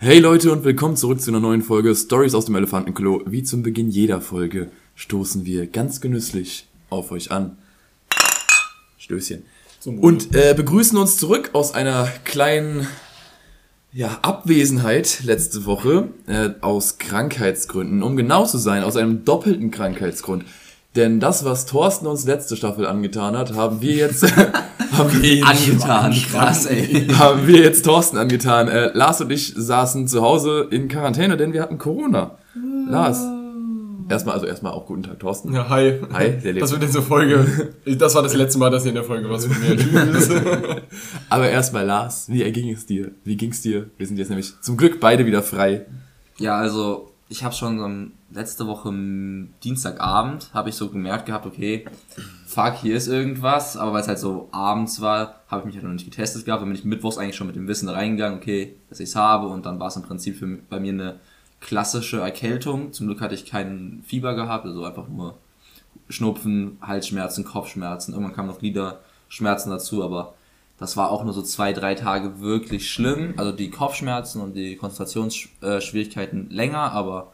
Hey Leute und willkommen zurück zu einer neuen Folge Stories aus dem Elefantenklo. Wie zum Beginn jeder Folge stoßen wir ganz genüsslich auf euch an. Stößchen. Und äh, begrüßen uns zurück aus einer kleinen ja, Abwesenheit letzte Woche äh, aus Krankheitsgründen. Um genau zu sein, aus einem doppelten Krankheitsgrund. Denn das, was Thorsten uns letzte Staffel angetan hat, haben wir jetzt haben wir Angetan, krass, ey. haben wir jetzt Thorsten angetan. Äh, Lars und ich saßen zu Hause in Quarantäne, denn wir hatten Corona. Lars. Erstmal, also erstmal auch guten Tag, Thorsten. Ja, hi. Hi, der lebt. Das wird jetzt eine Folge. Das war das letzte Mal, dass ihr in der Folge was von mir Tschüss. Aber erstmal Lars, wie erging es dir? Wie ging's dir? Wir sind jetzt nämlich zum Glück beide wieder frei. Ja, also ich habe schon ähm, letzte Woche Dienstagabend habe ich so gemerkt gehabt, okay, fuck, hier ist irgendwas, aber weil es halt so abends war, habe ich mich halt noch nicht getestet gehabt, dann bin ich mittwochs eigentlich schon mit dem Wissen reingegangen, okay, dass ich es habe. Und dann war es im Prinzip für, bei mir eine klassische Erkältung. Zum Glück hatte ich keinen Fieber gehabt, also einfach nur Schnupfen, Halsschmerzen, Kopfschmerzen, irgendwann kamen noch Gliederschmerzen dazu, aber das war auch nur so zwei, drei Tage wirklich schlimm. Also die Kopfschmerzen und die Konzentrationsschwierigkeiten länger, aber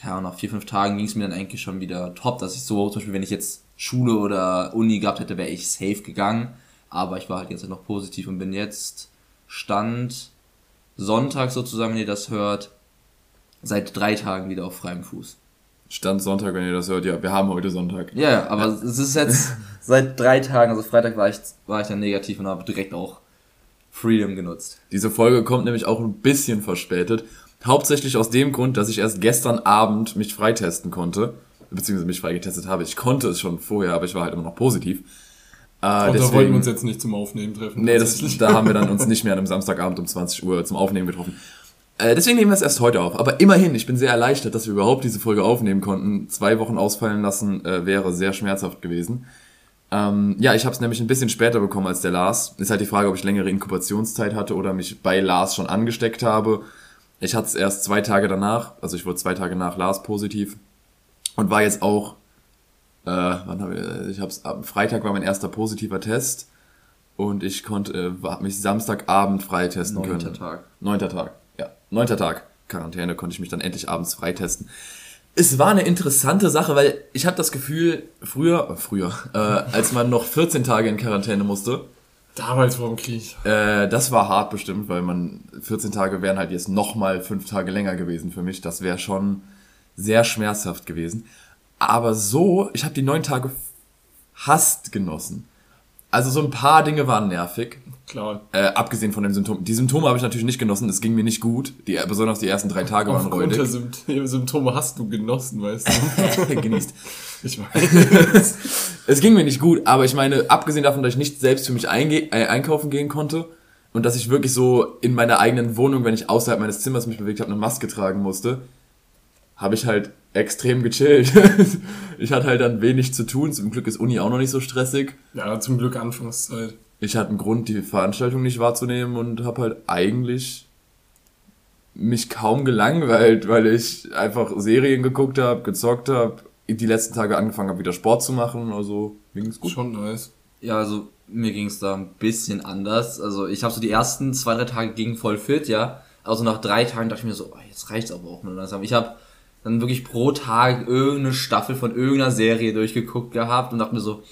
keine Ahnung, nach vier, fünf Tagen ging es mir dann eigentlich schon wieder top, dass ich so, zum Beispiel, wenn ich jetzt Schule oder Uni gehabt hätte, wäre ich safe gegangen. Aber ich war halt jetzt noch positiv und bin jetzt Stand Sonntag sozusagen, wenn ihr das hört, seit drei Tagen wieder auf freiem Fuß. Stand Sonntag, wenn ihr das hört. Ja, wir haben heute Sonntag. Ja, aber es ist jetzt seit drei Tagen, also Freitag war ich, war ich dann negativ und habe direkt auch Freedom genutzt. Diese Folge kommt nämlich auch ein bisschen verspätet. Hauptsächlich aus dem Grund, dass ich erst gestern Abend mich freitesten konnte. Beziehungsweise mich freigetestet habe. Ich konnte es schon vorher, aber ich war halt immer noch positiv. Äh, Und da wollten wir uns jetzt nicht zum Aufnehmen treffen. Nee, das, da haben wir dann uns nicht mehr an einem Samstagabend um 20 Uhr zum Aufnehmen getroffen. Äh, deswegen nehmen wir es erst heute auf. Aber immerhin, ich bin sehr erleichtert, dass wir überhaupt diese Folge aufnehmen konnten. Zwei Wochen ausfallen lassen äh, wäre sehr schmerzhaft gewesen. Ähm, ja, ich habe es nämlich ein bisschen später bekommen als der Lars. Ist halt die Frage, ob ich längere Inkubationszeit hatte oder mich bei Lars schon angesteckt habe. Ich hatte es erst zwei Tage danach, also ich wurde zwei Tage nach Lars positiv und war jetzt auch, äh, wann hab ich, ich hab's, am Freitag war mein erster positiver Test und ich konnte, äh, hab mich Samstagabend freitesten Neunter können. Tag. Neunter Tag. Neunter Tag. Quarantäne konnte ich mich dann endlich abends freitesten. Es war eine interessante Sache, weil ich habe das Gefühl, früher, äh, früher, äh, als man noch 14 Tage in Quarantäne musste, Damals vor dem Krieg. äh, das war hart bestimmt, weil man 14 Tage wären halt jetzt nochmal fünf Tage länger gewesen für mich. Das wäre schon sehr schmerzhaft gewesen. Aber so, ich habe die neun Tage hasst genossen. Also so ein paar Dinge waren nervig. Klar. Äh, abgesehen von den Symptomen. Die Symptome habe ich natürlich nicht genossen, es ging mir nicht gut. Die, besonders die ersten drei Tage waren Aufgrund der räudig. Sympt- Symptome hast du genossen, weißt du. Genießt. Ich weiß. Es ging mir nicht gut, aber ich meine, abgesehen davon, dass ich nicht selbst für mich äh, einkaufen gehen konnte und dass ich wirklich so in meiner eigenen Wohnung, wenn ich außerhalb meines Zimmers mich bewegt habe, eine Maske tragen musste, habe ich halt extrem gechillt. ich hatte halt dann wenig zu tun. Zum Glück ist Uni auch noch nicht so stressig. Ja, zum Glück Anfangszeit. Ich hatte einen Grund, die Veranstaltung nicht wahrzunehmen und habe halt eigentlich mich kaum gelangweilt, weil ich einfach Serien geguckt habe, gezockt habe, die letzten Tage angefangen habe, wieder Sport zu machen. Also mir ging's gut. Schon nice. Ja, also mir ging es da ein bisschen anders. Also ich habe so die ersten zwei, drei Tage ging voll fit, ja. Also nach drei Tagen dachte ich mir so, oh, jetzt reicht's aber auch mal langsam. Ich habe dann wirklich pro Tag irgendeine Staffel von irgendeiner Serie durchgeguckt gehabt und dachte mir so,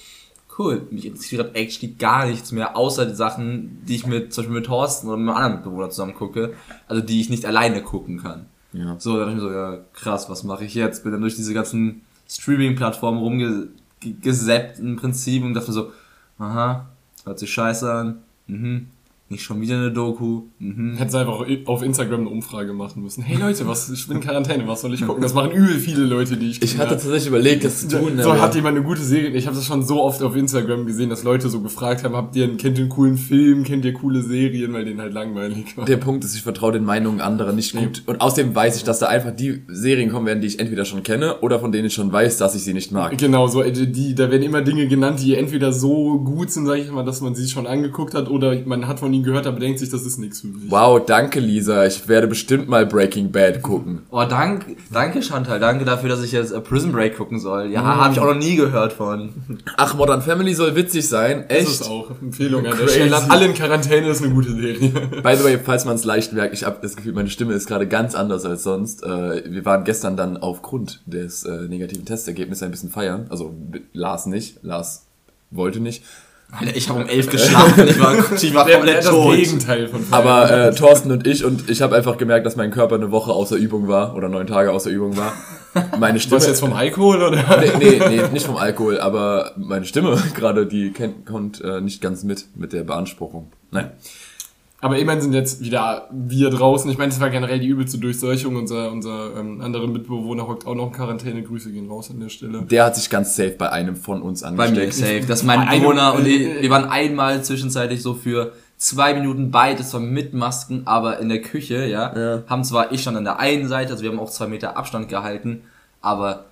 cool, mich interessiert actually gar nichts mehr, außer die Sachen, die ich mit, zum Beispiel mit Thorsten oder mit einem anderen Mitbewohner zusammen gucke, also die ich nicht alleine gucken kann. Ja. So, da dachte ich mir so, ja, krass, was mache ich jetzt? Bin dann durch diese ganzen Streaming-Plattformen rumgesappt im Prinzip und dachte mir so, aha, hört sich scheiße an, mhm, nicht schon wieder eine Doku, mhm. Hättest einfach auf Instagram eine Umfrage machen müssen. Hey Leute, was, ich bin in Quarantäne, was soll ich gucken? Das machen übel viele Leute, die ich Ich hatte tatsächlich überlegt, das zu tun. So hat jemand eine gute Serie. Ich habe das schon so oft auf Instagram gesehen, dass Leute so gefragt haben, habt ihr, kennt ihr einen coolen Film, kennt ihr coole Serien, weil denen halt langweilig war. der Punkt ist, ich vertraue den Meinungen anderer nicht gut. Und außerdem weiß ich, dass da einfach die Serien kommen werden, die ich entweder schon kenne oder von denen ich schon weiß, dass ich sie nicht mag. Genau, so äh, die, da werden immer Dinge genannt, die entweder so gut sind, sage ich mal, dass man sie schon angeguckt hat, oder man hat von ihnen nie gehört, aber denkt sich, das ist nichts für mich. Wow, danke Lisa. Ich werde bestimmt mal Breaking Bad gucken. Oh, dank, danke Chantal, danke dafür, dass ich jetzt äh, Prison Break gucken soll. Ja, habe ich auch noch nie gehört von. Ach, Modern Family soll witzig sein. Das Echt? ist auch Empfehlung an der. Stelle. An alle in Quarantäne ist eine gute Serie. By the way, falls man es leicht merkt, ich habe das Gefühl, meine Stimme ist gerade ganz anders als sonst. Äh, wir waren gestern dann aufgrund des äh, negativen Testergebnisses ein bisschen feiern. Also Lars nicht, Lars wollte nicht. Alter, ich habe um elf geschlafen, ich war, ich war komplett das tot. Gegenteil von Aber äh, Thorsten und ich und ich habe einfach gemerkt, dass mein Körper eine Woche außer Übung war oder neun Tage außer Übung war. Meine Stimme. Was jetzt vom Alkohol oder? nee, nee, nee, nicht vom Alkohol, aber meine Stimme gerade, die kennt, kommt äh, nicht ganz mit mit der Beanspruchung. Nein. Aber immerhin sind jetzt wieder wir draußen. Ich meine, es war generell die übelste Durchseuchung. Unser, unser ähm, anderer Mitbewohner hockt auch noch in Quarantäne. Grüße gehen raus an der Stelle. Der hat sich ganz safe bei einem von uns Bei mir angesteckt. safe. Das ist mein Bewohner und äh, ich, wir waren einmal zwischenzeitlich so für zwei Minuten beide, zwar mit Masken, aber in der Küche, ja. Ja. Haben zwar ich schon an der einen Seite, also wir haben auch zwei Meter Abstand gehalten, aber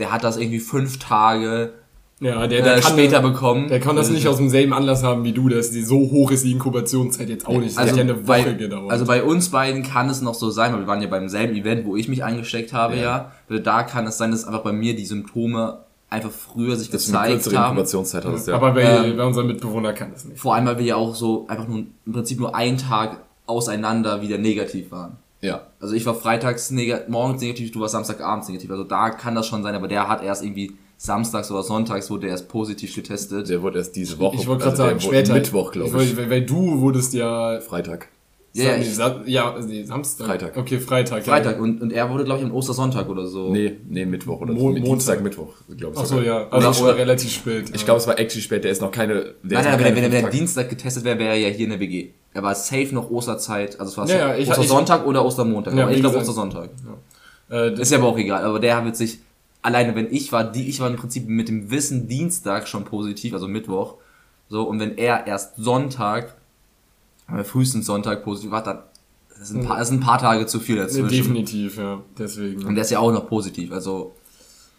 der hat das irgendwie fünf Tage Ja, der, der äh, kann später der, bekommen. der kann das nicht aus demselben Anlass haben wie du. Dass die so hoch ist die Inkubationszeit jetzt auch nicht. Das Also hat ja eine bei, Woche gedauert. also bei uns beiden kann es noch so sein, weil wir waren ja beim selben Event, wo ich mich eingesteckt habe, ja. Da kann es sein, dass einfach bei mir die Symptome einfach früher sich eine gezeigt kürzere haben. Inkubationszeit hattest, ja. Aber bei, Ähm, bei unserem Mitbewohner kann das nicht. Vor allem, weil wir ja auch so einfach nur im Prinzip nur einen Tag auseinander wieder negativ waren. ja. Also ich war freitags neg morgens negativ, du warst samstagabends negativ. Also da kann das schon sein, aber der hat erst irgendwie samstags oder sonntags wurde er erst positiv getestet. Der wurde erst diese Woche. Ich wollte gerade also der sagen, wurde später. Mittwoch, glaube ich. Weil, weil du wurdest ja... Freitag. Ja, nee, ich- ja, nee, Samstag. Freitag. Okay, Freitag. Freitag und, und er wurde, glaube ich, am Ostersonntag oder so. Nee, nee, Mittwoch oder Mo- so. Dienstag, Montag. Mittwoch, glaube ich. Ach so, ja. Also Oder- schon oder- relativ spät. Ich glaube, es war actually spät, der ist noch keine. Der Nein, nein, wenn, keine er- wenn, er- wenn er Dienstag getestet wäre, wäre er ja hier in der WG. Er war safe noch Osterzeit, also es war Ja, ja, ich- Ostersonntag oder Ostermontag. Ja, aber ich glaube. Ostersonntag. Äh, das, Ist ja aber auch egal, aber der wird sich, alleine wenn ich war, die, ich war im Prinzip mit dem Wissen Dienstag schon positiv, also Mittwoch. So, und wenn er erst Sonntag, äh, frühestens Sonntag positiv war, dann, das sind ein paar, das sind ein paar Tage zu viel dazwischen. definitiv, ja. Deswegen. Und der ist ja auch noch positiv, also,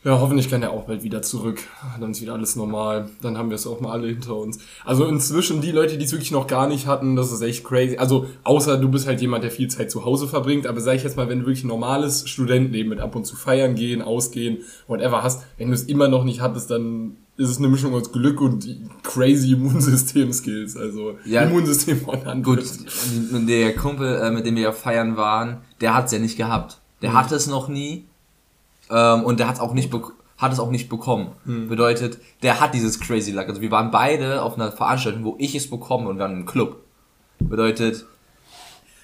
Ja, hoffentlich kann er auch bald wieder zurück. Dann ist wieder alles normal. Dann haben wir es auch mal alle hinter uns. Also inzwischen die Leute, die es wirklich noch gar nicht hatten, das ist echt crazy. Also außer du bist halt jemand, der viel Zeit zu Hause verbringt. Aber sag ich jetzt mal, wenn du wirklich ein normales Studentenleben mit ab und zu feiern gehen, ausgehen, whatever hast, wenn du es immer noch nicht hattest, dann ist es eine Mischung aus Glück und crazy Immunsystem-Skills. Also Ja. Immunsystem von gut, der Kumpel, äh, mit dem wir ja feiern waren, der hat es ja nicht gehabt. Der hatte es noch nie, ähm, und der hat es auch nicht hat es auch nicht bekommen. Bedeutet, der hat dieses Crazy Luck. Also wir waren beide auf einer Veranstaltung, wo ich es bekomme und wir waren im Club. Bedeutet,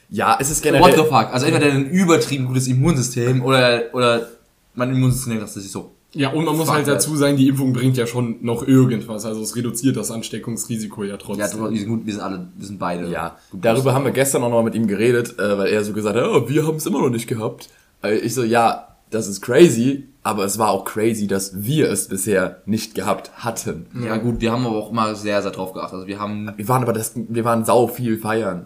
Ja, es ist what the generell. fuck? Also entweder ein übertrieben gutes Immunsystem oder, oder mein Immunsystem das sich so. Ja, und man muss Fuck halt dazu sagen, die Impfung bringt ja schon noch irgendwas. Also es reduziert das Ansteckungsrisiko ja trotzdem. Ja, wir sind gut, wir sind alle, wir sind beide. Ja, darüber haben wir gestern auch noch mit ihm geredet, äh, weil er so gesagt hat, oh, wir haben es immer noch nicht gehabt. Äh, Ich so, ja, das ist crazy, aber es war auch crazy, dass wir es bisher nicht gehabt hatten. Ja gut, wir haben aber auch immer sehr, sehr drauf geachtet. Also wir haben, Wir waren aber das, wir waren sau viel feiern.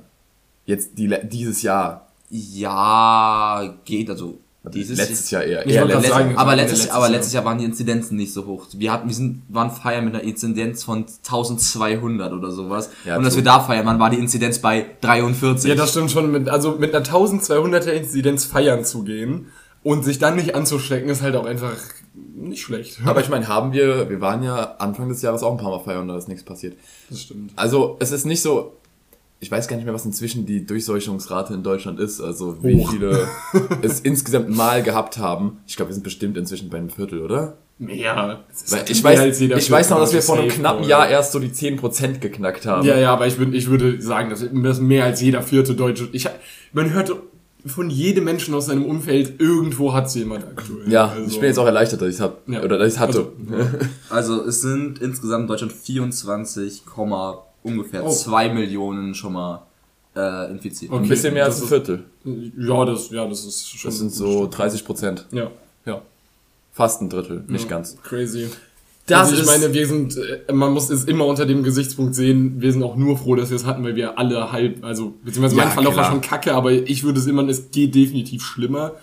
Jetzt die, dieses Jahr. ja, geht, also dieses Letztes Jahr eher. Ich eher letztes sagen, Jahr. aber letztes, letztes aber Jahr. letztes Jahr waren die Inzidenzen nicht so hoch. Wir hatten, wir sind, waren feiern mit einer Inzidenz von 1200 oder sowas. Ja, und als true. wir da feiern waren, war die Inzidenz bei 43. Ja, das stimmt schon. Mit, also mit einer 1200er Inzidenz feiern zu gehen und sich dann nicht anzustecken, ist halt auch einfach nicht schlecht. Aber ich meine, haben wir, wir waren ja Anfang des Jahres auch ein paar Mal feiern und da ist nichts passiert. das stimmt. Also es ist nicht so, ich weiß gar nicht mehr, was inzwischen die Durchseuchungsrate in Deutschland ist, also wie Hoch. viele es insgesamt mal gehabt haben. Ich glaube, wir sind bestimmt inzwischen bei einem Viertel, oder? Mehr. Weil ich weiß, ich weiß noch, dass wir vor einem knappen Jahr erst so die 10% geknackt haben. Ja, ja, aber ich, bin, ich würde sagen, dass das mehr als jeder vierte Deutsche. Ich, man hört von jedem Menschen aus seinem Umfeld, irgendwo hat jemand aktuell. Ja, Also- ich bin jetzt auch erleichtert, dass ich es hab, Ja. oder dass ich hatte. Also es sind insgesamt in Deutschland 24, ungefähr Oh. 2 Millionen schon mal äh, infiziert. Okay. Ein bisschen mehr das als ein ist- Viertel. Ja, das, ja, das ist schon. Das sind so 30 Prozent. Ja. Ja. Fast ein Drittel, nicht ganz. Crazy. Das also ich ist- meine, wir sind, äh, man muss es immer unter dem Gesichtspunkt sehen, wir sind auch nur froh, dass wir es hatten, weil wir alle halb, also, beziehungsweise Ja, mein Verlauf war klar. schon kacke, aber ich würde es immer, es geht definitiv schlimmer.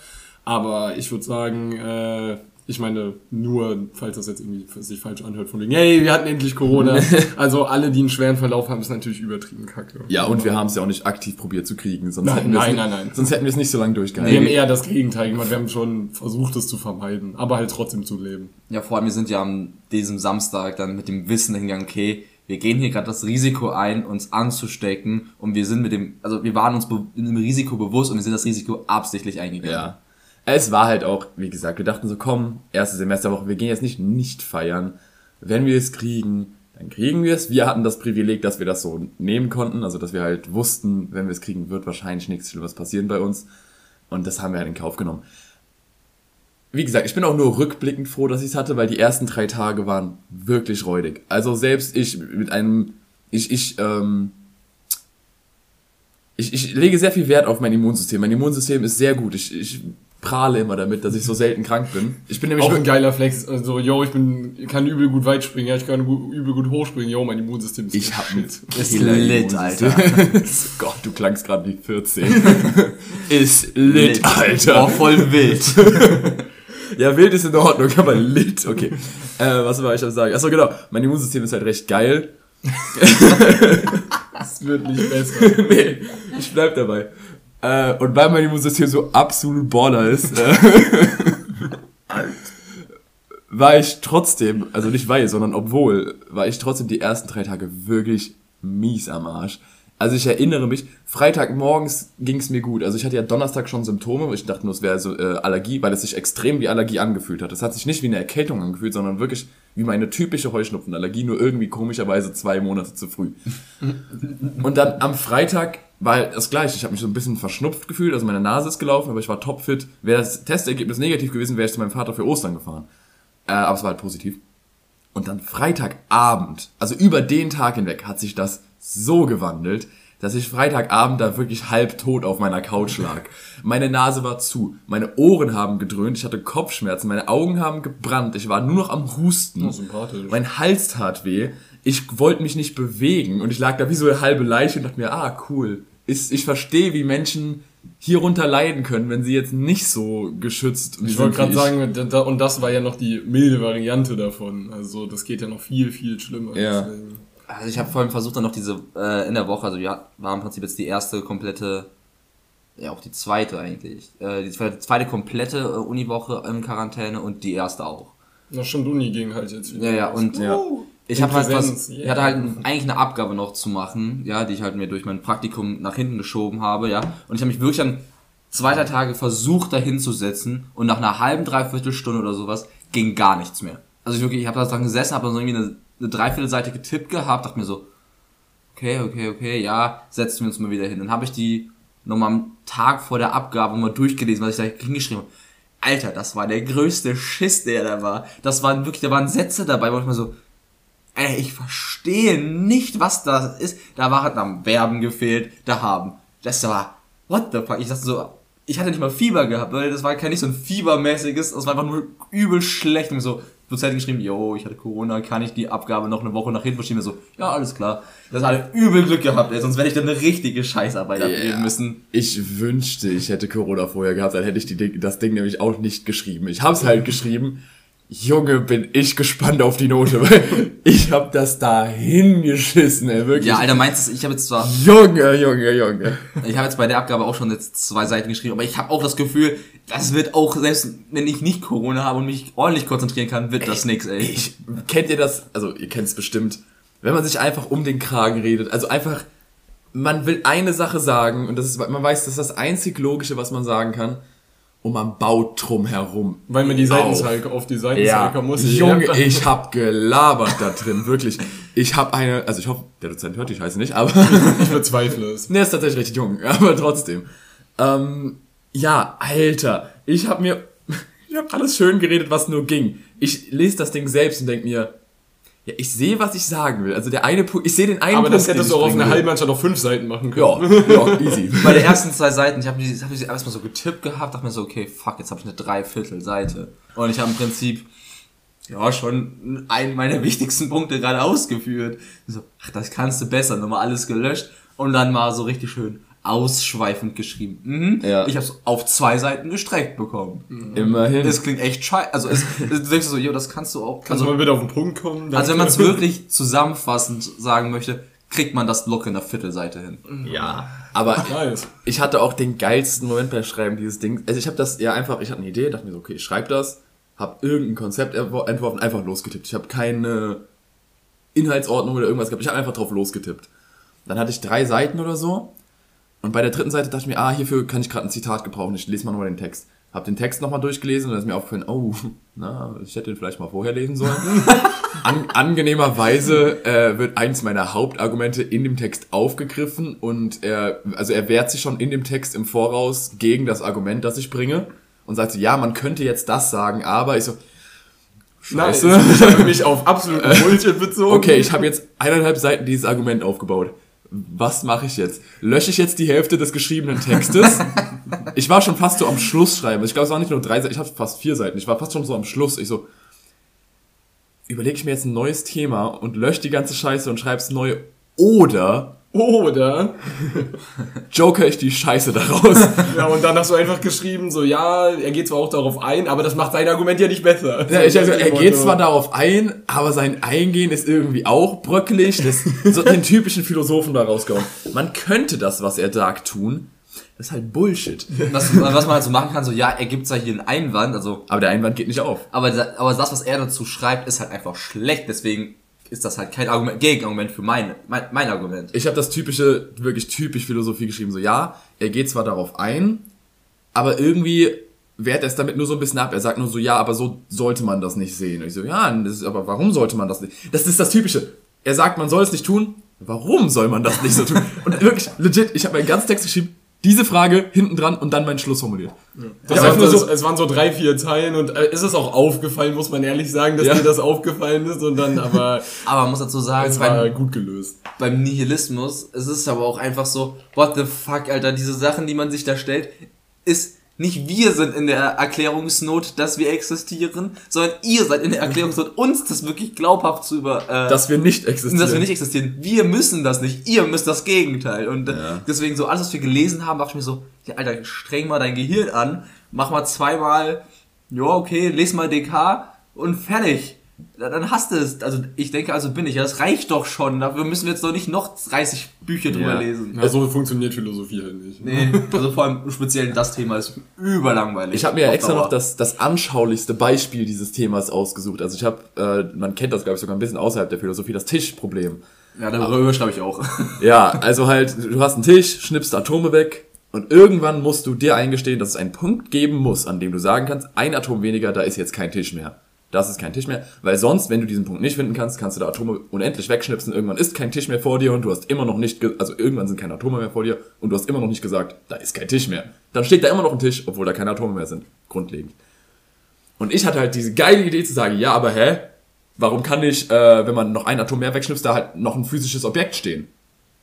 Aber ich würde sagen, äh, Ich meine, nur, falls das jetzt irgendwie sich falsch anhört, von wegen, hey, wir hatten endlich Corona. also alle, die einen schweren Verlauf haben, ist natürlich übertrieben kacke. Ja, und wir haben es ja auch nicht aktiv probiert zu kriegen, sonst Nein, hätten wir es nein, nicht, nein, nein. sonst hätten wir es nicht so lange Wir haben durchgehalten. eher das Gegenteil gemacht. Wir haben schon versucht, es zu vermeiden, aber halt trotzdem zu leben. Ja, vor allem, wir sind ja am diesem Samstag dann mit dem Wissen hingegangen, okay, wir gehen hier gerade das Risiko ein, uns anzustecken und wir sind mit dem, also wir waren uns be- dem Risiko bewusst und wir sind das Risiko absichtlich eingegangen. Ja. Es war halt auch, wie gesagt, wir dachten so, komm, erste Semesterwoche, wir gehen jetzt nicht nicht feiern. Wenn wir es kriegen, dann kriegen wir es. Wir hatten das Privileg, dass wir das so nehmen konnten, also dass wir halt wussten, wenn wir es kriegen, wird wahrscheinlich nichts Schlimmes passieren bei uns. Und das haben wir halt in Kauf genommen. Wie gesagt, ich bin auch nur rückblickend froh, dass ich es hatte, weil die ersten drei Tage waren wirklich räudig. Also selbst ich mit einem, ich, ich, ähm, ich, ich lege sehr viel Wert auf mein Immunsystem. Mein Immunsystem ist sehr gut. Ich, ich prahle immer damit, dass ich so selten krank bin. Ich bin nämlich Auch ein geiler Flex. Also, yo, ich bin, kann übel gut weit springen. Ja, ich kann übel gut hochspringen. Yo, mein Immunsystem ist ich hab mit Ist lit, Alter. Gott, du klangst gerade wie 14. ist lit, Lit. Oh, Alter. voll wild. Ja, wild ist in Ordnung, aber lit, okay. Äh, was war ich am sagen? Achso, genau. Mein Immunsystem ist halt recht geil. Es wird nicht besser. nee, ich bleib dabei. Äh, und weil mein Immunsystem so absolut Baller ist, äh, war ich trotzdem, also nicht weil, sondern obwohl, war ich trotzdem die ersten drei Tage wirklich mies am Arsch. Also ich erinnere mich, Freitagmorgens ging es mir gut. Also ich hatte ja Donnerstag schon Symptome. Ich dachte nur, es wäre so äh, Allergie, weil es sich extrem wie Allergie angefühlt hat. Es hat sich nicht wie eine Erkältung angefühlt, sondern wirklich wie meine typische Heuschnupfenallergie, nur irgendwie komischerweise zwei Monate zu früh. Und dann am Freitag halt das gleiche. Ich habe mich so ein bisschen verschnupft gefühlt, also meine Nase ist gelaufen, aber ich war topfit. Wäre das Testergebnis negativ gewesen, wäre ich zu meinem Vater für Ostern gefahren. Äh, aber es war halt positiv. Und dann Freitagabend, also über den Tag hinweg, hat sich das so gewandelt, dass ich Freitagabend da wirklich halb tot auf meiner Couch lag. Meine Nase war zu, meine Ohren haben gedröhnt, ich hatte Kopfschmerzen, meine Augen haben gebrannt, ich war nur noch am Husten. Oh, sympathisch. Mein Hals tat weh, ich wollte mich nicht bewegen und ich lag da wie so eine halbe Leiche und dachte mir, ah, cool. Ist, ich verstehe, wie Menschen hierunter leiden können, wenn sie jetzt nicht so geschützt Ich sind wollte wie gerade sagen, und das war ja noch die milde Variante davon. Also, das geht ja noch viel, viel schlimmer. Ja. Deswegen. Also ich habe vor allem versucht dann noch diese äh, in der Woche, also ja, war im Prinzip jetzt die erste komplette, ja auch die zweite eigentlich, äh, die zweite, zweite komplette äh, Uniwoche in Quarantäne und die erste auch. Na, schon Uni ging halt jetzt wieder. Ja, ja, und Ja. Ich habe halt was, ich hatte halt eigentlich eine Abgabe noch zu machen, ja, die ich halt mir durch mein Praktikum nach hinten geschoben habe, ja, und ich habe mich wirklich an zwei, drei Tage versucht, da hinzusetzen und nach einer halben, dreiviertel Stunde oder sowas ging gar nichts mehr. Also ich wirklich, ich habe da dran gesessen, habe dann so irgendwie eine, eine Dreiviertelseite getippt gehabt, dachte mir so, okay, okay, okay, ja, setzen wir uns mal wieder hin. Dann habe ich die nochmal am Tag vor der Abgabe mal durchgelesen, was ich da hingeschrieben habe. Alter, das war der größte Schiss, der da war. Das waren wirklich, da waren Sätze dabei, wo ich mal so, ey, ich verstehe nicht, was das ist. Da war halt am Verben gefehlt, da haben. Das war, what the fuck? Ich dachte so, ich hatte nicht mal Fieber gehabt, weil das war kein nicht so ein fiebermäßiges, das war einfach nur übel schlecht. Und so, Dozent geschrieben, yo, ich hatte Corona, kann ich die Abgabe noch eine Woche nach hinten verschieben? So, ja, alles klar. Das hat übel Glück gehabt, ey, sonst hätte ich dann eine richtige Scheißarbeit abgeben müssen. Ich wünschte, ich hätte Corona vorher gehabt, dann hätte ich die, das Ding nämlich auch nicht geschrieben. Ich hab's halt geschrieben. Junge, bin ich gespannt auf die Note, weil ich hab das da hingeschissen, ey, wirklich. Ja, Alter, meinst du, ich habe jetzt zwar Junge, Junge, Junge. Ich habe jetzt bei der Abgabe auch schon jetzt zwei Seiten geschrieben, aber ich habe auch das Gefühl, das wird auch, selbst wenn ich nicht Corona habe und mich ordentlich konzentrieren kann, wird das nix, ey. Ich, kennt ihr das? Also, ihr kennt es bestimmt. Wenn man sich einfach um den Kragen redet, also einfach, man will eine Sache sagen und das ist, man weiß, das ist das einzig Logische, was man sagen kann und man baut drum herum. Weil man die Auf. Seitenzeige auf die Ja, Seitenzeige muss. Junge, ich hab gelabert da drin, wirklich. Ich hab eine, also ich hoffe, der Dozent hört die Scheiße nicht, aber Ich bezweifle es. Ne, ist tatsächlich richtig jung, aber trotzdem. Ähm, ja, Alter, ich hab mir, ich hab alles schön geredet, was nur ging. Ich lese das Ding selbst und denk mir, ja, ich sehe, was ich sagen will. Also der eine Punkt, ich sehe den einen Aber Punkt, das hättest du auch auf einer halben Mannschaft auf fünf Seiten machen können. Ja, ja, easy. Bei den ersten zwei Seiten, ich habe die, hab die erstmal so getippt gehabt, dachte mir so, okay, fuck, jetzt habe ich eine Dreiviertelseite. Und ich habe im Prinzip, ja, schon einen meiner wichtigsten Punkte gerade ausgeführt. So, ach, das kannst du besser, nochmal alles gelöscht und dann mal so richtig schön ausschweifend geschrieben. Mhm. Ja. Ich habe es auf zwei Seiten gestreckt bekommen. Immerhin. Es klingt echt scheiße. Also es, du denkst so, jo, das kannst du auch. Kannst du Also, mal bitte auf den Punkt kommen? also wenn man es Danke. wirklich zusammenfassend sagen möchte, kriegt man das locker in der Viertelseite hin. ja. Aber Nice. ich hatte auch den geilsten Moment beim Schreiben dieses Ding. Also ich habe das ja einfach, ich hatte eine Idee, dachte mir so, okay, ich schreibe das, habe irgendein Konzept entworfen, einfach losgetippt. Ich habe keine Inhaltsordnung oder irgendwas gehabt, ich habe einfach drauf losgetippt. Dann hatte ich drei Seiten oder so und bei der dritten Seite dachte ich mir, ah, hierfür kann ich gerade ein Zitat gebrauchen, ich lese mal nochmal den Text. Hab den Text nochmal durchgelesen und dann ist mir aufgefallen, oh, na, ich hätte den vielleicht mal vorher lesen sollen. An, angenehmerweise äh, wird eins meiner Hauptargumente in dem Text aufgegriffen und er, also er wehrt sich schon in dem Text im Voraus gegen das Argument, das ich bringe und sagt so, ja, man könnte jetzt das sagen, aber ich so. Scheiße. Ich habe mich auf absoluten Bullshit bezogen. okay, ich habe jetzt eineinhalb Seiten dieses Argument aufgebaut. Was mache ich jetzt? Lösche ich jetzt die Hälfte des geschriebenen Textes? Ich war schon fast so am Schluss schreiben. Ich glaube, es waren nicht nur drei Seiten, ich hatte fast vier Seiten. Ich war fast schon so am Schluss. Ich so, überlege ich mir jetzt ein neues Thema und lösche die ganze Scheiße und schreib's neu. Oder Oder? joker ich die Scheiße daraus. Ja, und dann hast du einfach geschrieben, so, ja, er geht zwar auch darauf ein, aber das macht sein Argument ja nicht besser. Ja, ich, also, So, er geht zwar darauf ein, aber sein Eingehen ist irgendwie auch bröckelig. Das, so den typischen Philosophen da rausgehauen. Man könnte das, was er sagt, tun. Das ist halt Bullshit. Was, was man halt so machen kann, so, ja, er gibt zwar hier einen Einwand, also, Aber der Einwand geht nicht auf. aber, aber das, was er dazu schreibt, ist halt einfach schlecht, deswegen ist das halt kein Argument, Gegenargument für mein, mein, mein Argument. Ich habe das typische, wirklich typisch Philosophie geschrieben. So, ja, er geht zwar darauf ein, aber irgendwie wehrt er es damit nur so ein bisschen ab. Er sagt nur so, ja, aber so sollte man das nicht sehen. Und ich so, ja, das ist, aber warum sollte man das nicht? Das ist das Typische. Er sagt, man soll es nicht tun. Warum soll man das nicht so tun? Und wirklich, legit, ich habe meinen ganzen Text geschrieben, diese Frage hinten dran und dann meinen Schluss formuliert. Das Ja, heißt, einfach nur so- so, es waren so drei, vier Zeilen und äh, ist es auch aufgefallen, muss man ehrlich sagen, dass Ja. dir das aufgefallen ist und dann, aber Aber man muss dazu sagen, es war beim, gut gelöst. beim Nihilismus, es ist aber auch einfach so, what the fuck, Alter, diese Sachen, die man sich da stellt, ist nicht wir sind in der Erklärungsnot, dass wir existieren, sondern ihr seid in der Erklärungsnot, uns das wirklich glaubhaft zu über, äh, Dass wir nicht existieren. dass wir nicht existieren. Wir müssen das nicht, ihr müsst das Gegenteil. Und äh, Ja. deswegen so alles, was wir gelesen haben, dachte ich mir so, ja, Alter, streng mal dein Gehirn an, mach mal zweimal, ja, okay, les mal DK und fertig. Dann hast du es. Also ich denke, also bin ich. Ja, das reicht doch schon. Dafür müssen wir jetzt doch nicht noch 30 Bücher drüber Ja. lesen. Ja, so funktioniert Philosophie halt nicht. Nee, also vor allem speziell das Thema ist überlangweilig. Ich habe mir ja extra Dauer. noch das, das anschaulichste Beispiel dieses Themas ausgesucht. Also ich habe, äh, man kennt das glaube ich sogar ein bisschen außerhalb der Philosophie, das Tischproblem. Ja, darüber schreibe ich auch. Ja, also halt, du hast einen Tisch, schnippst Atome weg und irgendwann musst du dir eingestehen, dass es einen Punkt geben muss, an dem du sagen kannst, ein Atom weniger, da ist jetzt kein Tisch mehr. Das ist kein Tisch mehr, weil sonst, wenn du diesen Punkt nicht finden kannst, kannst du da Atome unendlich wegschnipsen. Irgendwann ist kein Tisch mehr vor dir und du hast immer noch nicht, also irgendwann sind keine Atome mehr vor dir und du hast immer noch nicht gesagt, da ist kein Tisch mehr. Dann steht da immer noch ein Tisch, obwohl da keine Atome mehr sind. Grundlegend. Und ich hatte halt diese geile Idee zu sagen, ja, aber hä? Warum kann nicht, äh, wenn man noch ein Atom mehr wegschnipst, da halt noch ein physisches Objekt stehen?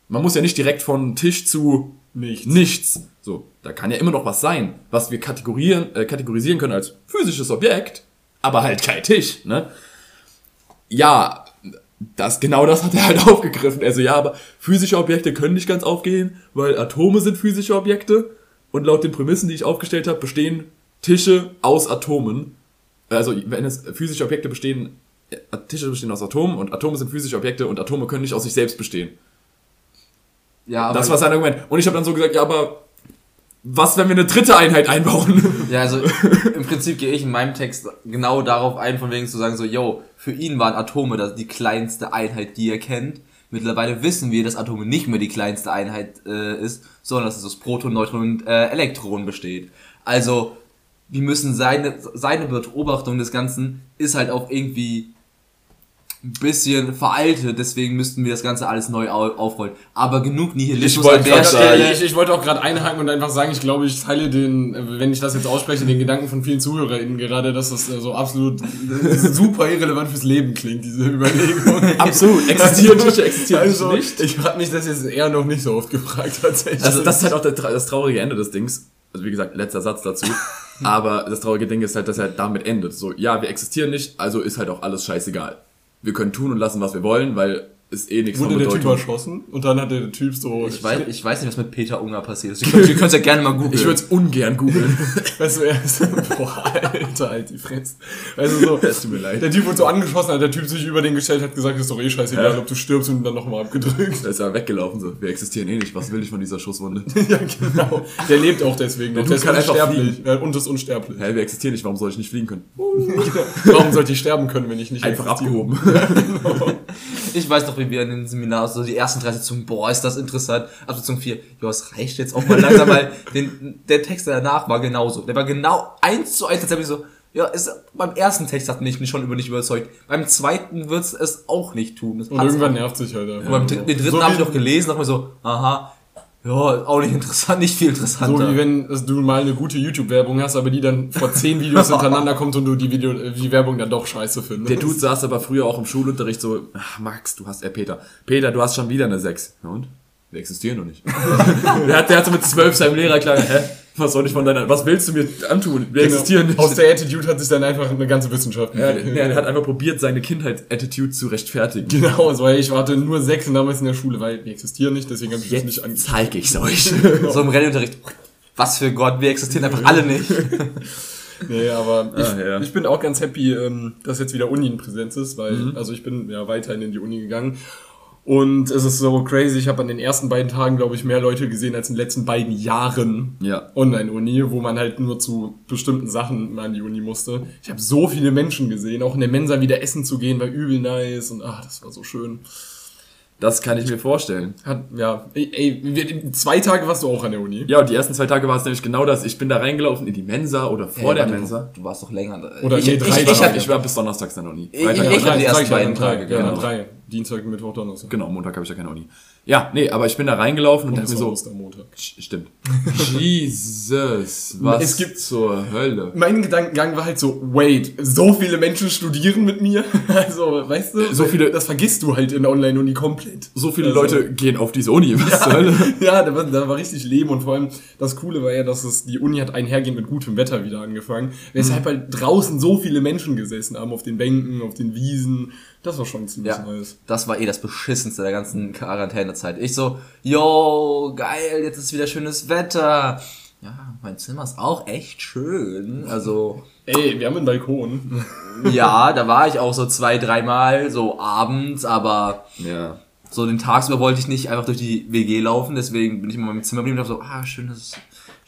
Man muss ja nicht direkt von Tisch zu Nichts. nichts. So, da kann ja immer noch was sein, was wir kategorieren, äh, kategorisieren können als physisches Objekt, aber halt kein Tisch, ne? Ja, das, genau das hat er halt aufgegriffen. Also ja, aber physische Objekte können nicht ganz aufgehen, weil Atome sind physische Objekte und laut den Prämissen, die ich aufgestellt habe, bestehen Tische aus Atomen. Also wenn es physische Objekte bestehen, äh, Tische bestehen aus Atomen und Atome sind physische Objekte und Atome können nicht aus sich selbst bestehen. Ja, aber Das war sein Argument. Und ich habe dann so gesagt, ja, aber was, wenn wir eine dritte Einheit einbauen? Ja, also im Prinzip gehe ich in meinem Text genau darauf ein, von wegen zu sagen so, yo, für ihn waren Atome das die kleinste Einheit, die er kennt. Mittlerweile wissen wir, dass Atome nicht mehr die kleinste Einheit äh, ist, sondern dass es aus Protonen, Neutronen und äh, Elektronen besteht. Also wir müssen seine seine Beobachtung des Ganzen ist halt auch irgendwie ein bisschen veraltet, deswegen müssten wir das Ganze alles neu au- aufrollen. Aber genug Nihilismus Ich wollte an der Stelle. Ich, ich wollte auch gerade einhaken und einfach sagen, ich glaube, ich teile den, wenn ich das jetzt ausspreche, den Gedanken von vielen ZuhörerInnen gerade, dass das so absolut super irrelevant fürs Leben klingt, diese Überlegung. Absolut. Existieren Tische, existieren Also, nicht. ich habe mich das jetzt eher noch nicht so oft gefragt, tatsächlich. Also das ist halt auch der, das traurige Ende des Dings. Also wie gesagt, letzter Satz dazu. Aber das traurige Ding ist halt, dass er damit endet. So, ja, wir existieren nicht, also ist halt auch alles scheißegal. Wir können tun und lassen, was wir wollen, weil ist eh nichts Wurde der Typ erschossen und dann hat der Typ so. Ich weiß, ich weiß nicht, was mit Peter Unger passiert ist. Ihr könnt, ihr könnt ja gerne mal googeln. Ich würde es ungern googeln. Weißt du, er ist, boah, Alter, halt die Fresse. Also so, Es tut mir leid. der Typ wurde so angeschossen, hat der Typ sich über den gestellt, hat gesagt, ist doch eh scheißegal, Ja. ob du stirbst und dann nochmal abgedrückt. Da ist er weggelaufen so. Wir existieren eh nicht. Was will ich von dieser Schusswunde? ja, genau. Der lebt auch deswegen noch. Der Der ist unsterblich. Ja, und ist unsterblich. Hä, wir existieren nicht. Warum soll ich nicht fliegen können? Warum sollte ich sterben können, wenn ich nicht Einfach existiere? abgehoben. Ich weiß doch, wie wir in den Seminaren so die ersten drei Sitzungen, boah, ist das interessant. Ab Sitzung 4, ja, es reicht jetzt auch mal langsam, weil den, der Text danach war genauso. Der war genau eins zu eins, tatsächlich so, ja, ist, beim ersten Text hat mich schon über nicht überzeugt. Beim zweiten wird's es auch nicht tun. Das Und irgendwann nervt sich halt einfach. Und beim den dritten So habe ich noch gelesen, dachte mir so, aha, ja, auch nicht interessant, nicht viel interessanter. So wie wenn also du mal eine gute YouTube-Werbung hast, aber die dann vor zehn Videos hintereinander kommt und du die, Video, die Werbung dann doch scheiße findest. Der Dude saß aber früher auch im Schulunterricht so, ach, Max, du hast, äh, Peter. Peter, du hast schon wieder eine 6. Ja und? Wir existieren noch nicht. der, hat, der hat so mit 12 seinem Lehrer klar, hä? Was soll ich von deiner, was willst du mir antun? Wir existieren nicht. Genau. Aus der Attitude hat sich dann einfach eine ganze Wissenschaft Ja, entwickelt. der hat einfach probiert, seine Kindheit-Attitude zu rechtfertigen. Genau, so, ich warte nur sechs und damals in der Schule, weil wir existieren nicht, deswegen habe ich das nicht Jetzt angeschaut. zeige ich's euch. so im Rallyeunterricht, was für Gott, wir existieren einfach alle nicht. Nee, aber ich, Ah, ja. ich bin auch ganz happy, ähm, dass jetzt wieder Uni in Präsenz ist, weil, Mhm. also ich bin ja weiterhin in die Uni gegangen. Und es ist so crazy, ich habe an den ersten beiden Tagen, glaube ich, mehr Leute gesehen als in den letzten beiden Jahren Ja. Online-Uni, wo man halt nur zu bestimmten Sachen mal an die Uni musste. Ich habe so viele Menschen gesehen, auch in der Mensa wieder essen zu gehen, war übel nice und ach, das war so schön. Das kann ich mir vorstellen. Hat, ja, ey, ey, zwei Tage warst du auch an der Uni. Ja, und die ersten zwei Tage war es nämlich genau das. Ich bin da reingelaufen in die Mensa oder vor der warte, Mensa. Du warst doch länger da. Oder ich, nee, ich, drei ich, Ich, ich, ich war bis donnerstags an der Uni. Ich- Freitag- ich- hatte die sag ersten ich ja, beiden drei, Tage, Ja, genau. drei. Dienstag, Mittwoch, Donnerstag. Genau, Montag habe ich ja keine Uni. Ja, nee, aber ich bin da reingelaufen und, Und dachte mir so, Ostermontag. Stimmt. Jesus, was Es gibt- zur Hölle. Mein Gedankengang war halt so, wait, so viele Menschen studieren mit mir? Also, weißt du, So viele- das vergisst du halt in der Online-Uni komplett. So viele Also- Leute gehen auf diese Uni, was zur Hölle? Ja, da war, da war richtig Leben und vor allem das Coole war ja, dass es die Uni hat einhergehend mit gutem Wetter wieder angefangen. Weshalb halt draußen so viele Menschen gesessen haben, auf den Bänken, auf den Wiesen. Das war schon ziemlich ja, nice. das war eh das beschissenste der ganzen Quarantänezeit. Ich so, yo, geil, jetzt ist wieder schönes Wetter. Ja, mein Zimmer ist auch echt schön. Also, Ey, wir haben einen Balkon. ja, da war ich auch so zwei, dreimal, so abends, aber Ja. so den Tagsüber wollte ich nicht einfach durch die WG laufen, deswegen bin ich immer in meinem Zimmer geblieben und hab so, ah, schönes,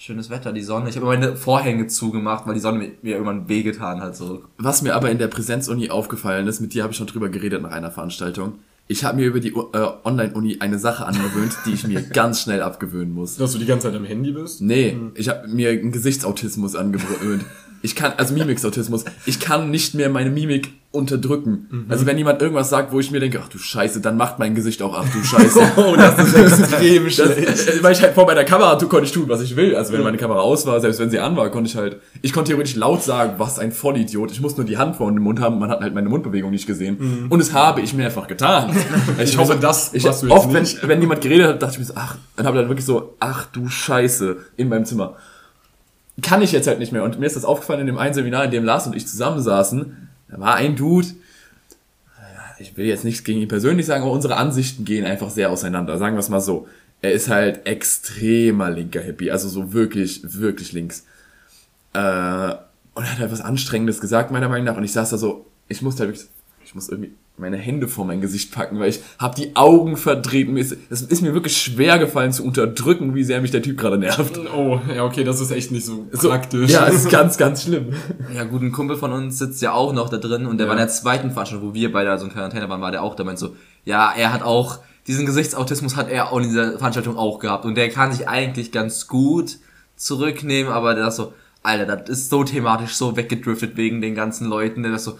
schönes Wetter, die Sonne. Ich habe meine Vorhänge zugemacht, weil die Sonne mir, irgendwann wehgetan hat, so. Was mir aber in der Präsenzuni aufgefallen ist, mit dir habe ich schon drüber geredet nach einer Veranstaltung. Ich habe mir über die äh, Online-Uni eine Sache angewöhnt, die ich mir ganz schnell abgewöhnen muss. Dass du die ganze Zeit am Handy bist. Nee, ich habe mir einen Gesichtsautismus angewöhnt. Ich kann, also Mimiksautismus, ich kann nicht mehr meine Mimik unterdrücken. Also wenn jemand irgendwas sagt, wo ich mir denke, ach du Scheiße, dann macht mein Gesicht auch, ach du Scheiße. Oh, das ist extrem Das, schlecht. äh, weil ich halt vor meiner Kamera konnte ich tun, was ich will. Also wenn meine Kamera aus war, selbst wenn sie an war, konnte ich halt, ich konnte theoretisch laut sagen, was ein Vollidiot. Ich muss nur die Hand vor dem Mund haben, man hat halt meine Mundbewegung nicht gesehen. Und es habe ich mehrfach getan. Ich hoffe, das ich, machst du jetzt oft, wenn, nicht. wenn jemand geredet hat, dachte ich mir so, ach, dann habe ich dann wirklich so, ach du Scheiße, in meinem Zimmer. Kann ich jetzt halt nicht mehr. Und mir ist das aufgefallen in dem einen Seminar, in dem Lars und ich zusammensaßen. Da war ein Dude, ich will jetzt nichts gegen ihn persönlich sagen, aber unsere Ansichten gehen einfach sehr auseinander. Sagen wir es mal so. Er ist halt extremer linker Hippie, also so wirklich, wirklich links. Äh, und er hat halt was Anstrengendes gesagt, meiner Meinung nach. Und ich saß da so, ich musste halt wirklich, ich muss irgendwie meine Hände vor mein Gesicht packen, weil ich habe die Augen verdreht. Es ist mir wirklich schwer gefallen zu unterdrücken, wie sehr mich der Typ gerade nervt. Oh, ja, okay, das ist echt nicht so, So, praktisch. Ja, es ist ganz, ganz schlimm. Ja, gut, ein Kumpel von uns sitzt ja auch noch da drin und der war in der zweiten Veranstaltung, wo wir beide so in Quarantäne waren, war der auch da, meint so, ja, er hat auch, diesen Gesichtsautismus hat er auch in dieser Veranstaltung auch gehabt und der kann sich eigentlich ganz gut zurücknehmen, aber der ist so, Alter, das ist so thematisch so weggedriftet wegen den ganzen Leuten, der ist so,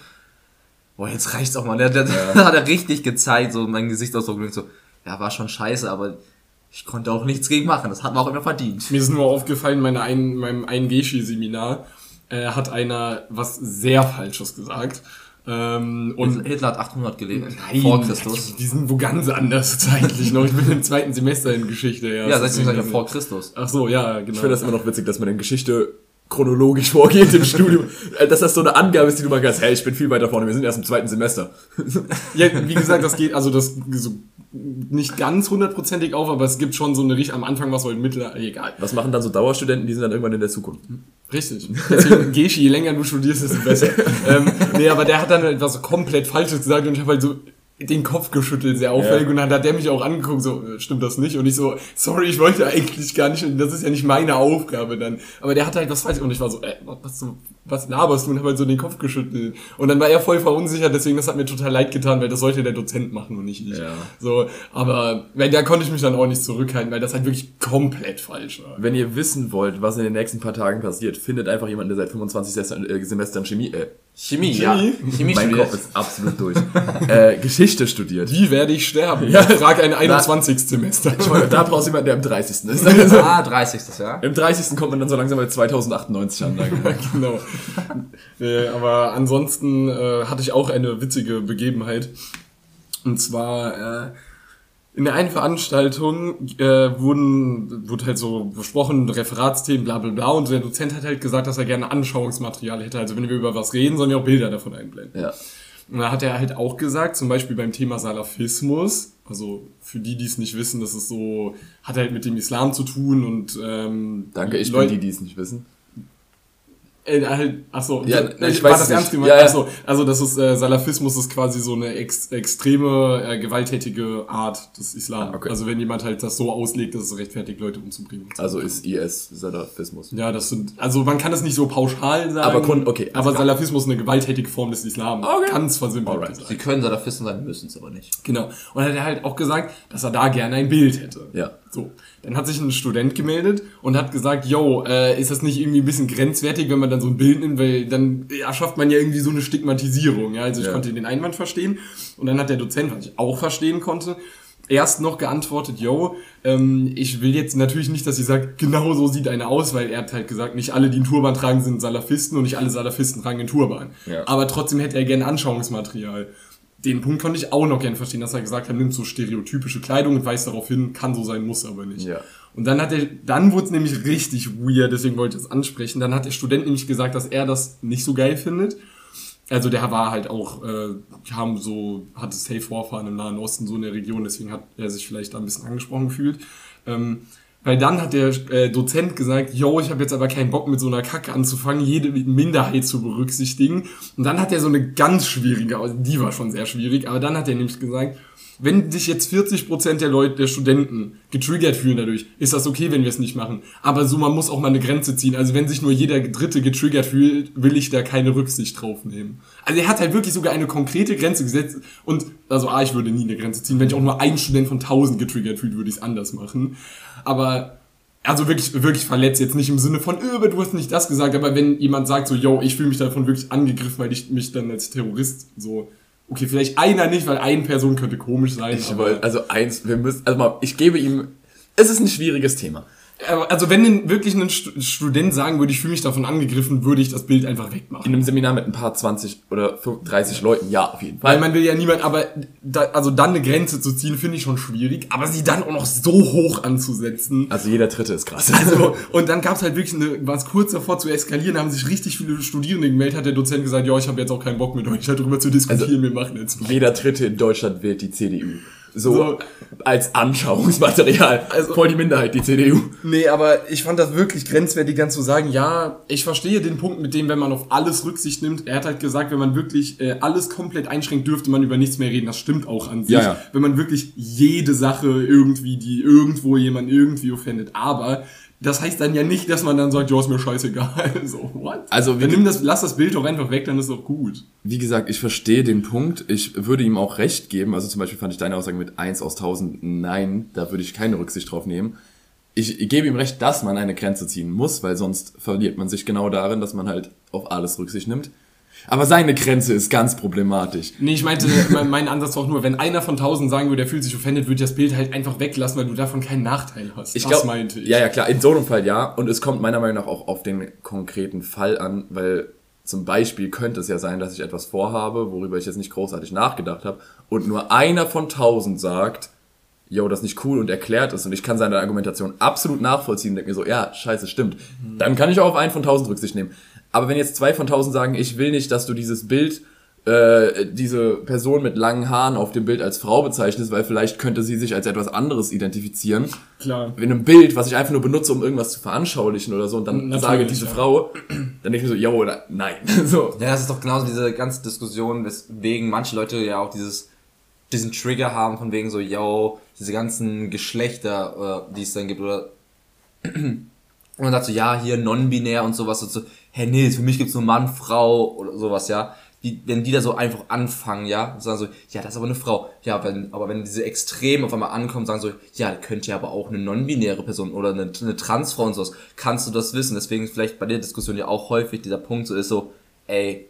boah, jetzt reicht's auch mal, der, der, der hat er richtig gezeigt, so mein Gesichtsausdruck, und ich so, ja, war schon scheiße, aber ich konnte auch nichts gegen machen, das hat man auch immer verdient. Mir ist nur aufgefallen, meine ein, meinem einen Geschi-Seminar äh, hat einer was sehr Falsches gesagt. Ähm, und Hitler hat 800 gelebt, Nein, vor Christus. Die sind wo ganz anders zeitlich noch. Ich bin im zweiten Semester in Geschichte. Ja, Ja, Das ist 16 irgendwie- vor Christus. Ach so, ja, genau. Ich finde das immer noch witzig, dass man in Geschichte chronologisch vorgeht im Studium, äh, dass das so eine Angabe ist, die du mal kannst, hey, ich bin viel weiter vorne, wir sind erst im zweiten Semester. Ja, wie gesagt, das geht, also das so nicht ganz hundertprozentig auf, aber es gibt schon so eine Richt am Anfang was halt mittel, egal. Was machen dann so Dauerstudenten, die sind dann irgendwann in der Zukunft? Richtig. Deswegen Geschi, je länger du studierst, desto besser. ähm, nee, aber der hat dann etwas komplett Falsches gesagt und ich habe halt so den Kopf geschüttelt, sehr auffällig. Ja. Und dann hat der mich auch angeguckt, so, äh, stimmt das nicht? Und ich so, sorry, ich wollte eigentlich gar nicht, das ist ja nicht meine Aufgabe dann. Aber der hat halt was falsch und ich war so, äh, was, du, was laberst du? Und hab halt so den Kopf geschüttelt. Und dann war er voll verunsichert, deswegen, das hat mir total leid getan, weil das sollte der Dozent machen und nicht ich. Ja. So, aber, weil da konnte ich mich dann auch nicht zurückhalten, weil das halt wirklich komplett falsch war. Wenn ihr wissen wollt, was in den nächsten paar Tagen passiert, findet einfach jemanden, der seit 25 Semester- äh, Semestern Chemie, äh, Chemie, Chemie? ja. Chemie mein studiert. Kopf ist absolut durch, äh, Geschichte studiert. Wie werde ich sterben? Ja, frag ein 21. Semester. Ich meine, da brauchst du jemanden, der im 30. ist. Ah, 30. ja. Im 30. kommt man dann so langsam bei 2098 an. Dann. genau. äh, aber ansonsten äh, hatte ich auch eine witzige Begebenheit. Und zwar äh, in der einen Veranstaltung äh, wurden, wurde halt so besprochen, Referatsthemen, bla bla bla. Und der Dozent hat halt gesagt, dass er gerne Anschauungsmaterial hätte. Also wenn wir über was reden, sollen wir auch Bilder davon einblenden. Ja. Und da hat er halt auch gesagt, zum Beispiel beim Thema Salafismus, also für die, die es nicht wissen, das ist so, hat halt mit dem Islam zu tun und ähm, Danke, ich Leute- bin die, die es nicht wissen. Äh, halt, achso, Ja, ich war weiß das es ernst nicht. gemeint? Ja, ja. Achso, also das ist äh, Salafismus ist quasi so eine ex extreme, äh, gewalttätige Art des Islam. Ah, okay. Also wenn jemand halt das so auslegt, dass es rechtfertigt, Leute umzubringen. Also ist IS Salafismus. ja, das sind, also man kann das nicht so pauschal sagen. Aber Grund- okay, alles Aber. Salafismus ist eine gewalttätige Form des Islam. Okay. Ganz versimpelt Alright. gesagt. Sie können Salafisten sein, müssen es aber nicht. Genau. Und dann hat er halt auch gesagt, dass er da gerne ein Bild hätte. Ja. So. Dann hat sich ein Student gemeldet und hat gesagt, yo, äh, ist das nicht irgendwie ein bisschen grenzwertig, wenn man dann so ein Bild nimmt, weil dann ja, schafft man ja irgendwie so eine Stigmatisierung. Ja, also ich Ja. konnte den Einwand verstehen. Und dann hat der Dozent, was ich auch verstehen konnte, erst noch geantwortet, yo, ähm, ich will jetzt natürlich nicht, dass sie sagt, genau so sieht einer aus, weil er hat halt gesagt, nicht alle, die einen Turban tragen, sind Salafisten und nicht alle Salafisten tragen einen Turban. Ja. Aber trotzdem hätte er gerne Anschauungsmaterial. Den Punkt konnte ich auch noch gerne verstehen, dass er gesagt hat, nimmt so stereotypische Kleidung und weist darauf hin, kann so sein, muss aber nicht. Ja. Und dann hat er, dann wurde es nämlich richtig weird, deswegen wollte ich das ansprechen. Dann hat der Student nämlich gesagt, dass er das nicht so geil findet. Also der war halt auch, äh, haben so, hatte Safe Vorfahren im Nahen Osten, so in der Region, deswegen hat er sich vielleicht da ein bisschen angesprochen gefühlt. Ähm, weil dann hat der äh, Dozent gesagt, yo, ich habe jetzt aber keinen Bock mit so einer Kacke anzufangen, jede Minderheit zu berücksichtigen. Und dann hat er so eine ganz schwierige, die war schon sehr schwierig, aber dann hat er nämlich gesagt, wenn sich jetzt 40% der Leute, der Studenten getriggert fühlen dadurch, ist das okay, wenn wir es nicht machen. Aber so, man muss auch mal eine Grenze ziehen. Also wenn sich nur jeder Dritte getriggert fühlt, will ich da keine Rücksicht drauf nehmen. Also er hat halt wirklich sogar eine konkrete Grenze gesetzt. Und, also A, ich würde nie eine Grenze ziehen. Wenn ich auch nur ein Student von 1000 getriggert fühlt, würde ich es anders machen. Aber, also wirklich, wirklich verletzt. Jetzt nicht im Sinne von, öh, du hast nicht das gesagt. Aber wenn jemand sagt so, yo, ich fühle mich davon wirklich angegriffen, weil ich mich dann als Terrorist so Okay, vielleicht einer nicht, weil eine Person könnte komisch sein. Ich aber- wollte, also eins, wir müssen, also mal, ich gebe ihm, es ist ein schwieriges Thema. Also wenn wirklich ein Stu- Student sagen würde, ich fühle mich davon angegriffen, würde ich das Bild einfach wegmachen. In einem Seminar mit ein paar 20 oder 30 Leuten, ja, auf jeden Weil Fall. man will ja niemand, aber da, also dann eine Grenze zu ziehen, finde ich schon schwierig. Aber sie dann auch noch so hoch anzusetzen. Also jeder Dritte ist krass. Also, und dann gab es halt wirklich eine, war es kurz davor zu eskalieren, da haben sich richtig viele Studierende gemeldet, hat der Dozent gesagt, ja, ich habe jetzt auch keinen Bock mit euch darüber zu diskutieren, Also, wir machen jetzt weiter. jeder Dritte in Deutschland wählt die CDU. So, So. als Anschauungsmaterial. Also- Voll die Minderheit, die CDU. Nee, aber ich fand das wirklich grenzwertig, dann zu sagen, ja, ich verstehe den Punkt mit dem, wenn man auf alles Rücksicht nimmt. Er hat halt gesagt, wenn man wirklich äh, alles komplett einschränkt, dürfte man über nichts mehr reden. Das stimmt auch an sich. Ja, ja. Wenn man wirklich jede Sache irgendwie, die irgendwo jemand irgendwie offendet. Aber das heißt dann ja nicht, dass man dann sagt, ja, ist mir scheißegal. So, what? Also, wie- nimm das, lass das Bild doch einfach weg, dann ist doch gut. Wie gesagt, ich verstehe den Punkt. Ich würde ihm auch recht geben. Also zum Beispiel fand ich deine Aussage mit 1 aus 1000 nein. Da würde ich keine Rücksicht drauf nehmen. Ich, ich gebe ihm recht, dass man eine Grenze ziehen muss, weil sonst verliert man sich genau darin, dass man halt auf alles Rücksicht nimmt. Aber seine Grenze ist ganz problematisch. Nee, ich meinte, mein, Ansatz war auch nur, wenn einer von tausend sagen würde, der fühlt sich offended, würde ich das Bild halt einfach weglassen, weil du davon keinen Nachteil hast. Ich das glaube, meinte ich. ja, ja, klar, in so einem Fall ja. Und es kommt meiner Meinung nach auch auf den konkreten Fall an, weil zum Beispiel könnte es ja sein, dass ich etwas vorhabe, worüber ich jetzt nicht großartig nachgedacht habe, und nur einer von tausend sagt, yo, das ist nicht cool und erklärt es und ich kann seine Argumentation absolut nachvollziehen und denke mir so, ja, scheiße, stimmt. Dann kann ich auch auf einen von tausend Rücksicht nehmen. Aber wenn jetzt zwei von tausend sagen, ich will nicht, dass du dieses Bild, äh, diese Person mit langen Haaren auf dem Bild als Frau bezeichnest, weil vielleicht könnte sie sich als etwas anderes identifizieren. Klar. In einem Bild, was ich einfach nur benutze, um irgendwas zu veranschaulichen oder so, und dann Natürlich, sage diese ja. Frau, dann denke ich mir so, yo, oder nein. so. Ja, das ist doch genauso diese ganze Diskussion, weswegen manche Leute ja auch dieses, diesen Trigger haben von wegen so, yo, diese ganzen Geschlechter, äh, die es dann gibt, oder und dann sagt so, ja, hier non-binär und sowas und so, hä, nee, für mich gibt's nur Mann, Frau oder sowas, ja. Die, wenn die da so einfach anfangen, ja, sagen so, ja, das ist aber eine Frau. Ja, wenn, aber wenn diese Extremen auf einmal ankommen, sagen so, ja, könnte ja aber auch eine non-binäre Person oder eine, eine Transfrau und sowas, kannst du das wissen? Deswegen vielleicht bei der Diskussion ja auch häufig dieser Punkt so ist so, ey,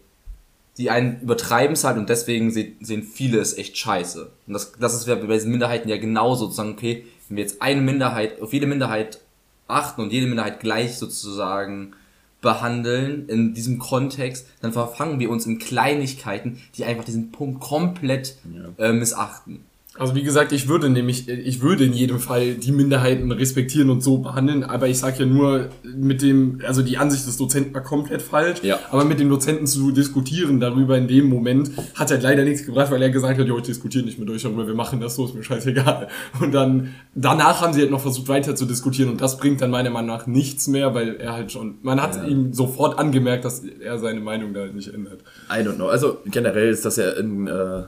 die einen übertreiben es halt und deswegen se sehen viele es echt scheiße. Und das, das ist ja bei diesen Minderheiten ja genauso, zu sagen, okay, wenn wir jetzt eine Minderheit, auf jede Minderheit achten und jede Minderheit gleich sozusagen behandeln in diesem Kontext, dann verfangen wir uns in Kleinigkeiten, die einfach diesen Punkt komplett äh, missachten. Also wie gesagt, ich würde nämlich, ich würde in jedem Fall die Minderheiten respektieren und so behandeln, aber ich sage ja nur, mit dem, also die Ansicht des Dozenten war komplett falsch, Ja. aber mit dem Dozenten zu diskutieren darüber in dem Moment hat halt leider nichts gebracht, weil er gesagt hat, jo, ich diskutiere nicht mit euch darüber, wir machen das so, ist mir scheißegal. Und dann, danach haben sie halt noch versucht weiter zu diskutieren und das bringt dann meiner Meinung nach nichts mehr, weil er halt schon, man hat ihm sofort angemerkt, dass er seine Meinung da halt nicht ändert. I don't know. Also generell ist das ja ein äh,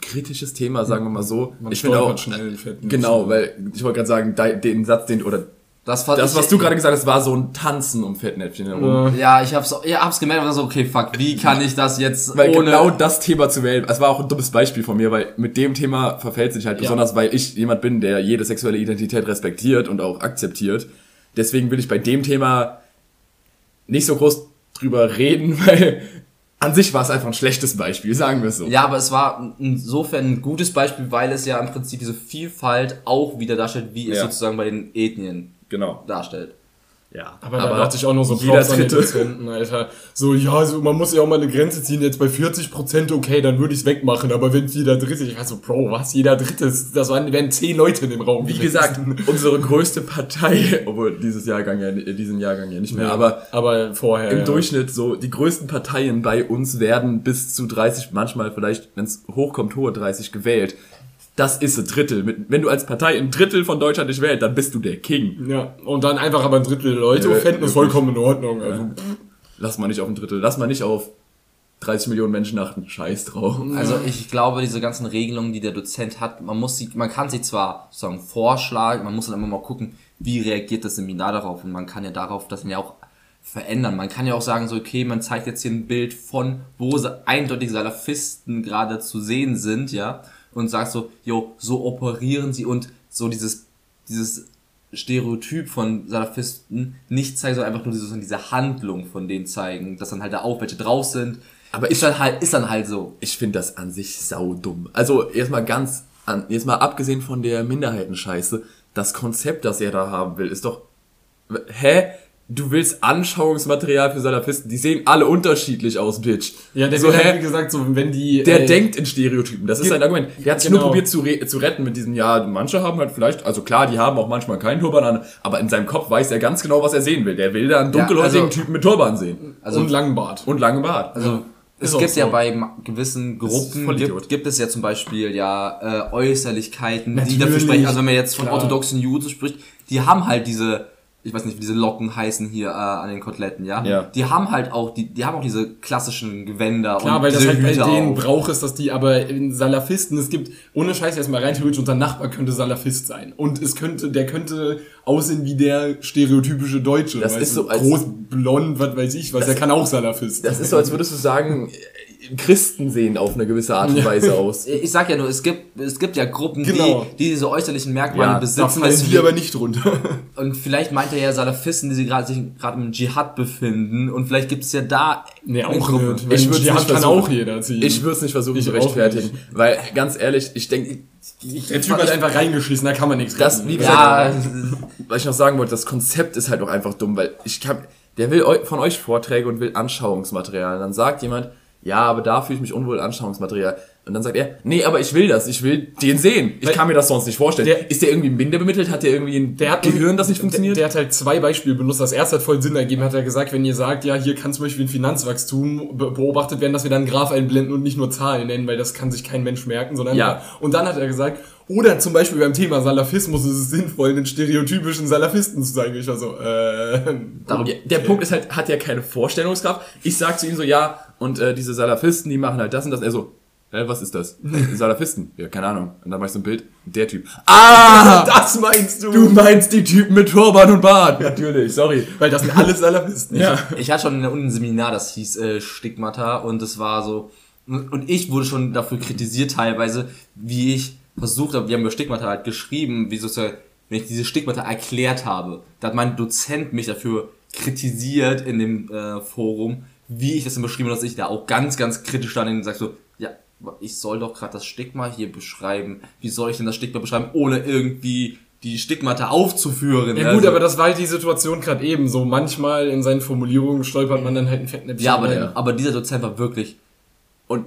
kritisches Thema, sagen wir mal so. Man ich finde auch, schnell in Fettnäpfchen. genau, weil ich wollte gerade sagen, de- den Satz, den, oder Das, das, ich- was du gerade gesagt hast, war so ein Tanzen um Fettnäpfchen herum. Ja, ich hab's, ja, hab's gemerkt und war so, okay, fuck, wie kann ich das jetzt Weil ohne... genau das Thema zu wählen, es war auch ein dummes Beispiel von mir, weil mit dem Thema verfällt sich halt besonders, weil ich jemand bin, der jede sexuelle Identität respektiert und auch akzeptiert. Deswegen will ich bei dem Thema nicht so groß drüber reden, weil an sich war es einfach ein schlechtes Beispiel, sagen wir es so. Ja, aber es war insofern ein gutes Beispiel, weil es ja im Prinzip diese Vielfalt auch wieder darstellt, wie es Ja. sozusagen bei den Ethnien Genau. darstellt. Ja. Aber, da dachte ich auch nur so jeder Props Dritte. Dozenten, Alter. So, ja, also man muss ja auch mal eine Grenze ziehen, jetzt bei 40% okay, dann würde ich es wegmachen, aber wenn jeder Dritte, ich war so, Bro, was, jeder Dritte, das waren, wären 10 Leute in dem Raum. Wie gesagt, unsere größte Partei, obwohl dieses Jahrgang ja, diesen Jahrgang ja nicht mehr, aber aber vorher. im ja. Durchschnitt so, die größten Parteien bei uns werden bis zu 30, manchmal vielleicht, wenn es hochkommt, hohe 30 gewählt. Das ist ein Drittel. Wenn du als Partei ein Drittel von Deutschland nicht wählst, dann bist du der King. Ja, und dann einfach aber ein Drittel der Leute Ja, fänden wirklich. das vollkommen in Ordnung. Also, Lass mal nicht auf ein Drittel, lass mal nicht auf 30 Millionen Menschen achten. Scheiß drauf. Also ich glaube, diese ganzen Regelungen, die der Dozent hat, man muss sie, man kann sie zwar sozusagen vorschlagen, man muss dann immer mal gucken, wie reagiert das Seminar darauf und man kann ja darauf das dann ja auch verändern. Man kann ja auch sagen, so okay, man zeigt jetzt hier ein Bild von, wo eindeutig Salafisten gerade zu sehen sind, ja, und sagt so, jo, so operieren sie und so dieses, dieses Stereotyp von Salafisten nicht zeigen, sondern einfach nur diese, diese Handlung von denen zeigen, dass dann halt da auch welche drauf sind. Aber ist ich- dann halt, ist dann halt so. Ich finde das an sich saudumm. Also erstmal ganz, an, jetzt mal abgesehen von der Minderheitenscheiße, das Konzept, das er da haben will, ist doch, hä? Du willst Anschauungsmaterial für Salafisten, die sehen alle unterschiedlich aus, Bitch. ja, der so, wird halt, wie gesagt, so, wenn die. Der äh, denkt in Stereotypen, das ist sein Argument. Der hat sich genau. nur probiert zu, re zu retten mit diesem, ja, manche haben halt vielleicht, also klar, die haben auch manchmal keinen Turban an, aber in seinem Kopf weiß er ganz genau, was er sehen will. Der will da einen dunkelhäutigen also- Typen mit Turban sehen. Also, und Langenbart. Und langen Bart. also es Ist gibt ja so. bei ma- gewissen Gruppen, gibt, gibt es ja zum Beispiel ja äh, Äußerlichkeiten, die Natürlich, dafür sprechen, also wenn man jetzt von klar. orthodoxen Juden spricht, die haben halt diese, ich weiß nicht, wie diese Locken heißen hier äh, an den Koteletten, ja? Ja. Die haben halt auch, die, die haben auch diese klassischen Gewänder Klar, und weil das halt bei Hüte denen auf. braucht es, dass die aber in Salafisten, es gibt, ohne Scheiß erstmal rein theoretisch, unser Nachbar könnte Salafist sein. Und es könnte, der könnte aussehen wie der stereotypische Deutsche. Das ist so als- groß, blond, was weiß ich, was, der kann auch Salafist. Das ist so, als würdest du sagen, Christen sehen auf eine gewisse Art und Weise aus. Ich sag ja nur, es gibt, es gibt ja Gruppen, Genau. die, die diese äußerlichen Merkmale Ja, besitzen. da fallen die aber nicht drunter. Und vielleicht meint er ja Salafisten, die sich gerade im Dschihad befinden. Und vielleicht gibt es ja da nee, auch Gruppe. nicht. Weil Ich würd's die nicht kann versuchen. auch jeder ziehen. Ich würde es nicht versuchen Ich zu rechtfertigen, weil ganz ehrlich, ich denke, der Typ hat einfach reingeschissen, da kann man nichts Das, wie gesagt, Ja, was ich noch sagen wollte, das Konzept ist halt auch einfach dumm, weil ich kann, der will von euch Vorträge und will Anschauungsmaterial. Dann sagt jemand, ja, aber da fühle ich mich unwohl, Anschauungsmaterial. Und dann sagt er, nee, aber ich will das, ich will den sehen. Ich kann mir das sonst nicht vorstellen. Der- ist der irgendwie minder bemittelt? Hat der irgendwie ein Der hat Gehirn, das nicht funktioniert? Der, der hat halt zwei Beispiele benutzt. Das erste hat voll Sinn ergeben. Hat er gesagt, wenn ihr sagt, ja, hier kann zum Beispiel ein Finanzwachstum be beobachtet werden, dass wir dann einen Graph einblenden und nicht nur Zahlen nennen, weil das kann sich kein Mensch merken, sondern Ja. Und dann hat er gesagt, oder zum Beispiel beim Thema Salafismus ist es sinnvoll, einen stereotypischen Salafisten zu sagen. Ich war so, äh, Darum, Ja, der Punkt ist halt, hat ja keine Vorstellungskraft. Ich sag zu ihm so, ja, und äh, diese Salafisten, die machen halt das und das. Er so, hä, was ist das? Salafisten? Ja, keine Ahnung. Und dann mach ich so ein Bild, der Typ. Ah! das meinst du? Du meinst die Typen mit Turban und Bart. Natürlich, sorry. weil das sind alles Salafisten. Ja. Ich hatte schon in der Uni ein Seminar, das hieß äh, Stigmata und es war so und ich wurde schon dafür kritisiert teilweise, wie ich versucht habe, wir haben über Stigmata halt geschrieben, wie sozusagen, wenn ich diese Stigmata erklärt habe, da hat mein Dozent mich dafür kritisiert in dem äh, Forum, wie ich das denn beschrieben habe, dass ich da auch ganz, ganz kritisch stand und sag so, ja, ich soll doch gerade das Stigma hier beschreiben. Wie soll ich denn das Stigma beschreiben, ohne irgendwie die Stigmata aufzuführen? Ja gut, Also- aber das war halt die Situation gerade eben. So manchmal in seinen Formulierungen stolpert man dann halt ein Fettnäpfchen. Ja, aber, der, aber dieser Dozent war wirklich Und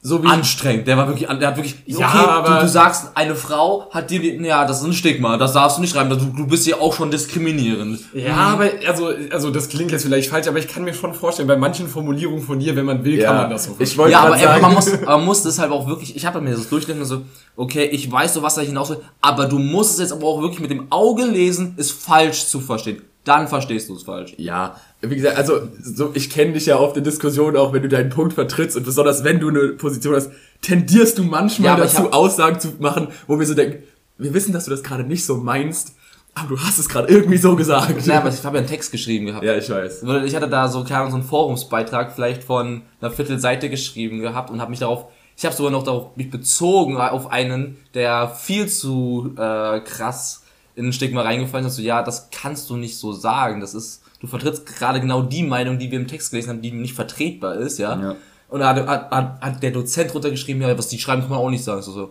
so wie anstrengend. Der war wirklich, der hat wirklich, Ja, okay, aber- du, du sagst, eine Frau hat dir, ja, das ist ein Stigma, das darfst du nicht schreiben, du, du bist ja auch schon diskriminierend. Ja, aber also, also das klingt jetzt vielleicht falsch, aber ich kann mir schon vorstellen, bei manchen Formulierungen von dir, wenn man will, Ja, kann man das so. ich wollte Ja, aber er, sagen, man muss, man muss das halt auch wirklich, ich habe mir das durchgelesen und so, okay, ich weiß so, was da hinaus will, aber du musst es jetzt aber auch wirklich mit dem Auge lesen, ist falsch zu verstehen. Dann verstehst du es falsch. Ja, wie gesagt, also so, ich kenne dich ja auf der Diskussion auch, wenn du deinen Punkt vertrittst und besonders wenn du eine Position hast, tendierst du manchmal Ja, dazu, hab- Aussagen zu machen, wo wir so denken, wir wissen, dass du das gerade nicht so meinst, aber du hast es gerade irgendwie so gesagt. Ja, aber ich habe ja einen Text geschrieben gehabt. ja, ich weiß. Ich hatte da so, keine Ahnung, so einen Forumsbeitrag vielleicht von einer Viertelseite geschrieben gehabt und habe mich darauf, ich habe sogar noch darauf mich bezogen auf einen, der viel zu äh, krass in ein Stigma reingefallen ist. So, ja, das kannst du nicht so sagen. Das ist, du vertrittst gerade genau die Meinung, die wir im Text gelesen haben, die nicht vertretbar ist, ja. Ja. Und da hat, hat, hat, hat der Dozent runtergeschrieben, ja, was die schreiben, kann man auch nicht sagen. So, so.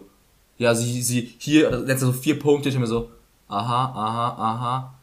Ja, sie, sie, hier, letzte so vier Punkte, ich hab mir so, aha, aha, aha.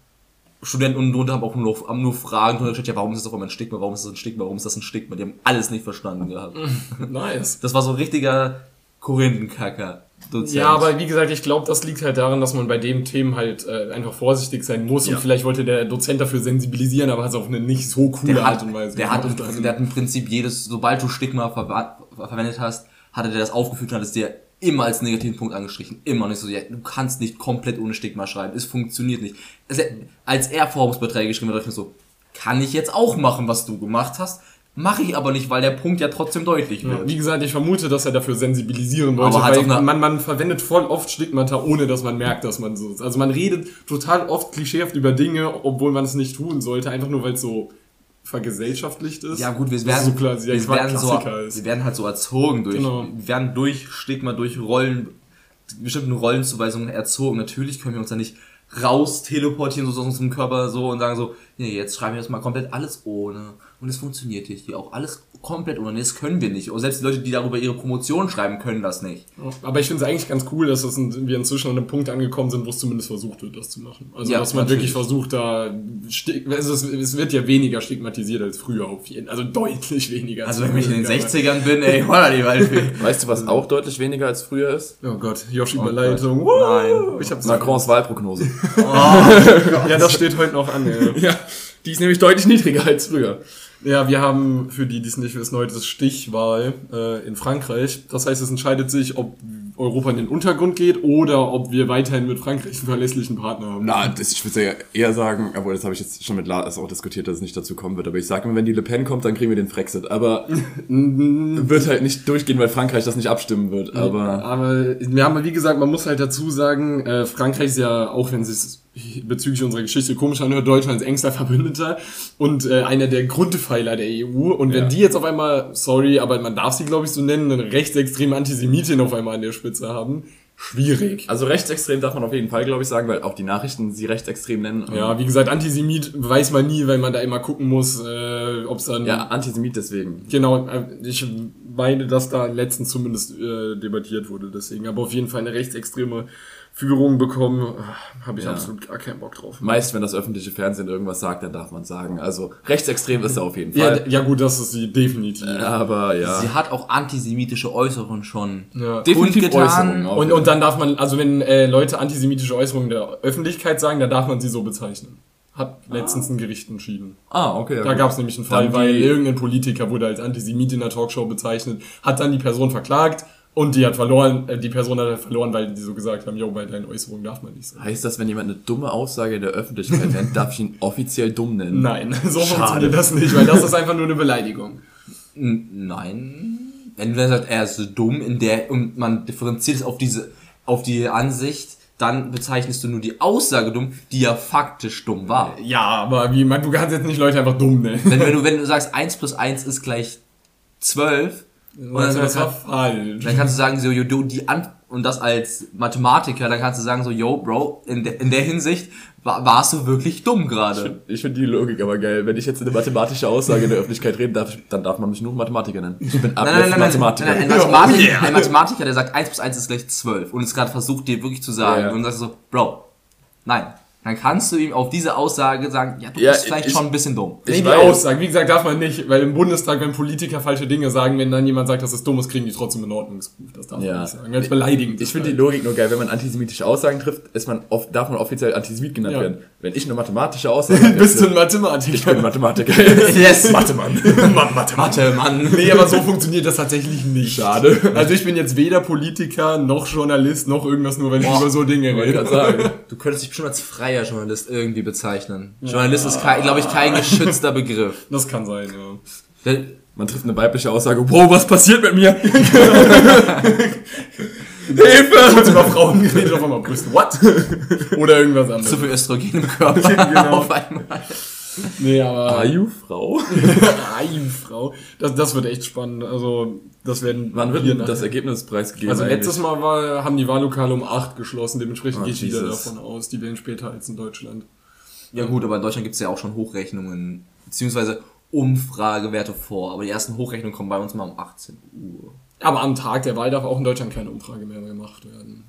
Studenten unten drunter haben auch nur, haben nur Fragen drunter gestellt, ja, warum ist das auf einmal ein Stigma, warum ist das ein Stigma, warum ist das ein Stigma? Die haben alles nicht verstanden gehabt. Nice. Das war so ein richtiger Korinthenkacker. Dozent. Ja, aber wie gesagt, ich glaube, das liegt halt daran, dass man bei dem Themen halt äh, einfach vorsichtig sein muss Ja. und vielleicht wollte der Dozent dafür sensibilisieren, aber hat es auf eine nicht so coole der Art hat, und Weise der hat, im, der hat im Prinzip jedes, sobald du Stigma ver verwendet hast, hatte der das aufgefügt und hat es dir immer als negativen Punkt angestrichen. Immer. Und ich so, ja, du kannst nicht komplett ohne Stigma schreiben. Es funktioniert nicht. Also, als er Forumsbeiträge geschrieben hat, dachte ich mir so, kann ich jetzt auch machen, was du gemacht hast? Mache ich aber nicht, weil der Punkt ja trotzdem deutlich Ja, wird. wie gesagt, ich vermute, dass er dafür sensibilisieren wollte, Aber halt weil man, man verwendet voll oft Stigmata, ohne dass man merkt, dass man so ist. Also man redet total oft klischeehaft über Dinge, obwohl man es nicht tun sollte, einfach nur weil es so vergesellschaftlicht ist. Ja gut, wir werden, so klar, wir, werden so, wir werden halt so erzogen durch, Genau. wir werden durch Stigma, durch Rollen, bestimmten Rollenzuweisungen erzogen. Natürlich können wir uns da nicht raus teleportieren so aus unserem Körper so und sagen so, nee, jetzt schreiben wir das mal komplett alles ohne und es funktioniert hier auch alles komplett ohne. Das können wir nicht. Und selbst die Leute, die darüber ihre Promotion schreiben, können das nicht. Aber ich finde es eigentlich ganz cool, dass das in, wir inzwischen an einem Punkt angekommen sind, wo es zumindest versucht wird, das zu machen. Also Ja, dass man natürlich. wirklich versucht, da also es, es wird ja weniger stigmatisiert als früher auf jeden Also deutlich weniger. Also wenn ich in den Aber- 60ern bin, ey, holla die Waldfee. Weißt du, was auch deutlich weniger als früher ist? Oh Gott, Josh Oh Überleitung. Nein. Woo! Ich hab's Macrons Wahlprognose. Ja, das steht heute noch an. Ey. ja, die ist nämlich deutlich niedriger als früher. Ja, wir haben, für die, die es nicht wissen, heute ist Stichwahl äh, in Frankreich. Das heißt, es entscheidet sich, ob Europa in den Untergrund geht oder ob wir weiterhin mit Frankreich einen verlässlichen Partner haben. Na, das, ich würde ja eher sagen, obwohl das habe ich jetzt schon mit Lars auch diskutiert, dass es nicht dazu kommen wird. Aber ich sage immer, wenn die Le Pen kommt, dann kriegen wir den Frexit. Aber wird halt nicht durchgehen, weil Frankreich das nicht abstimmen wird. Aber Aber wir haben, wie gesagt, man muss halt dazu sagen, äh, Frankreich ist ja, auch wenn es sich bezüglich unserer Geschichte komisch anhört, Deutschlands engster Verbündeter und äh, einer der Grundpfeiler der EU. Und wenn Ja. die jetzt auf einmal, sorry, aber man darf sie, glaube ich, so nennen, eine rechtsextreme Antisemitin auf einmal an der Spitze haben, schwierig. also rechtsextrem darf man auf jeden Fall, glaube ich, sagen, weil auch die Nachrichten sie rechtsextrem nennen. Ja, wie gesagt, Antisemit weiß man nie, weil man da immer gucken muss, äh, ob es dann... ja, Antisemit deswegen. Genau, äh, ich meine, dass da letztens zumindest äh, debattiert wurde, deswegen. Aber auf jeden Fall eine rechtsextreme Führung bekommen, habe ich Ja. absolut gar keinen Bock drauf. Meist, wenn das öffentliche Fernsehen irgendwas sagt, dann darf man sagen. Also rechtsextrem ist er auf jeden Ja, Fall. d- ja gut, das ist sie definitiv. Aber ja. Sie hat auch antisemitische Äußerungen schon Ja. Definitiv. Äußerungen auch. Und, und dann darf man, also wenn äh, Leute antisemitische Äußerungen der Öffentlichkeit sagen, dann darf man sie so bezeichnen. Hat letztens ein Gericht entschieden. Ah, okay. ja Da gab es nämlich einen Fall, weil irgendein Politiker wurde als Antisemit in der Talkshow bezeichnet, hat dann die Person verklagt und die hat verloren, äh, die Person hat verloren, weil die so gesagt haben, jo, bei deinen Äußerungen darf man nicht sagen. Heißt das, wenn jemand eine dumme Aussage in der Öffentlichkeit nennt, darf ich ihn offiziell dumm nennen? Nein, so Schade. funktioniert das nicht, weil das ist einfach nur eine Beleidigung. Nein. Wenn du dann sagst, er ist so dumm, in der, und man differenziert es auf diese, auf die Ansicht, dann bezeichnest du nur die Aussage dumm, die ja faktisch dumm war. Ja, aber wie, man, du kannst jetzt nicht Leute einfach dumm nennen. Wenn, wenn du, wenn du sagst, 1 plus 1 ist gleich 12, und dann, das war falsch. dann kannst du sagen, so, yo, du, die An und das als Mathematiker, dann kannst du sagen, so, yo, Bro, in, de in der Hinsicht war, warst du wirklich dumm gerade. Ich finde die Logik aber geil. Wenn ich jetzt eine mathematische Aussage in der Öffentlichkeit rede, darf ich, dann darf man mich nur Mathematiker nennen. Ich bin ab Nein, nein, nein, nein, Mathematiker. nein, ein, Mathematiker, ein Mathematiker, der sagt 1 plus 1 ist gleich 12 und es gerade versucht dir wirklich zu sagen Ja, ja. und sagst so, Bro, nein. Dann kannst du ihm auf diese Aussage sagen, ja, du Ja, bist vielleicht ich- schon ein bisschen dumm. Nee, Ich die weiß. Aussagen, wie gesagt, darf man nicht, weil im Bundestag, wenn Politiker falsche Dinge sagen, wenn dann jemand sagt, das ist dumm ist, kriegen die trotzdem einen Ordnungsruf. Das darf man Ja. nicht sagen. Als beleidigend. Ich finde die Logik nur geil. Wenn man antisemitische Aussagen trifft, ist man oft, darf man offiziell Antisemit genannt Ja. werden. Wenn ich eine mathematische Aussage Bist du ein treffe, Mathematiker? ich bin Mathematiker. Yes. Mathe-Mann. Mathe, Mathe, Mann. Nee, aber so funktioniert das tatsächlich nicht. Schade. Also ich bin jetzt weder Politiker, noch Journalist, noch irgendwas, nur wenn ich über so Dinge rede. Du könntest dich bestimmt als freier Journalist irgendwie bezeichnen. Journalist ist, glaube ich, kein geschützter Begriff. Das kann sein, ja. Der- Man trifft eine weibliche Aussage, wow, was passiert mit mir? Hilfe! Kurz über Frauen geredet, auf einmal Brüste. What? Oder irgendwas anderes. Zu viel Östrogen im Körper Genau. auf einmal. Nee, aber... Are you Frau? Nein, Frau. Das, das wird echt spannend. Also, das werden Wann wird wir denn das Ergebnis preisgegeben? Also eigentlich? letztes Mal war, haben die Wahllokale um 8 geschlossen, dementsprechend Oh, gehe ich wieder davon aus, die wählen später als in Deutschland. Ja gut, aber in Deutschland gibt es ja auch schon Hochrechnungen, beziehungsweise Umfragewerte vor. Aber die ersten Hochrechnungen kommen bei uns mal um 18 Uhr. Aber am Tag der Wahl darf auch in Deutschland keine Umfrage mehr gemacht werden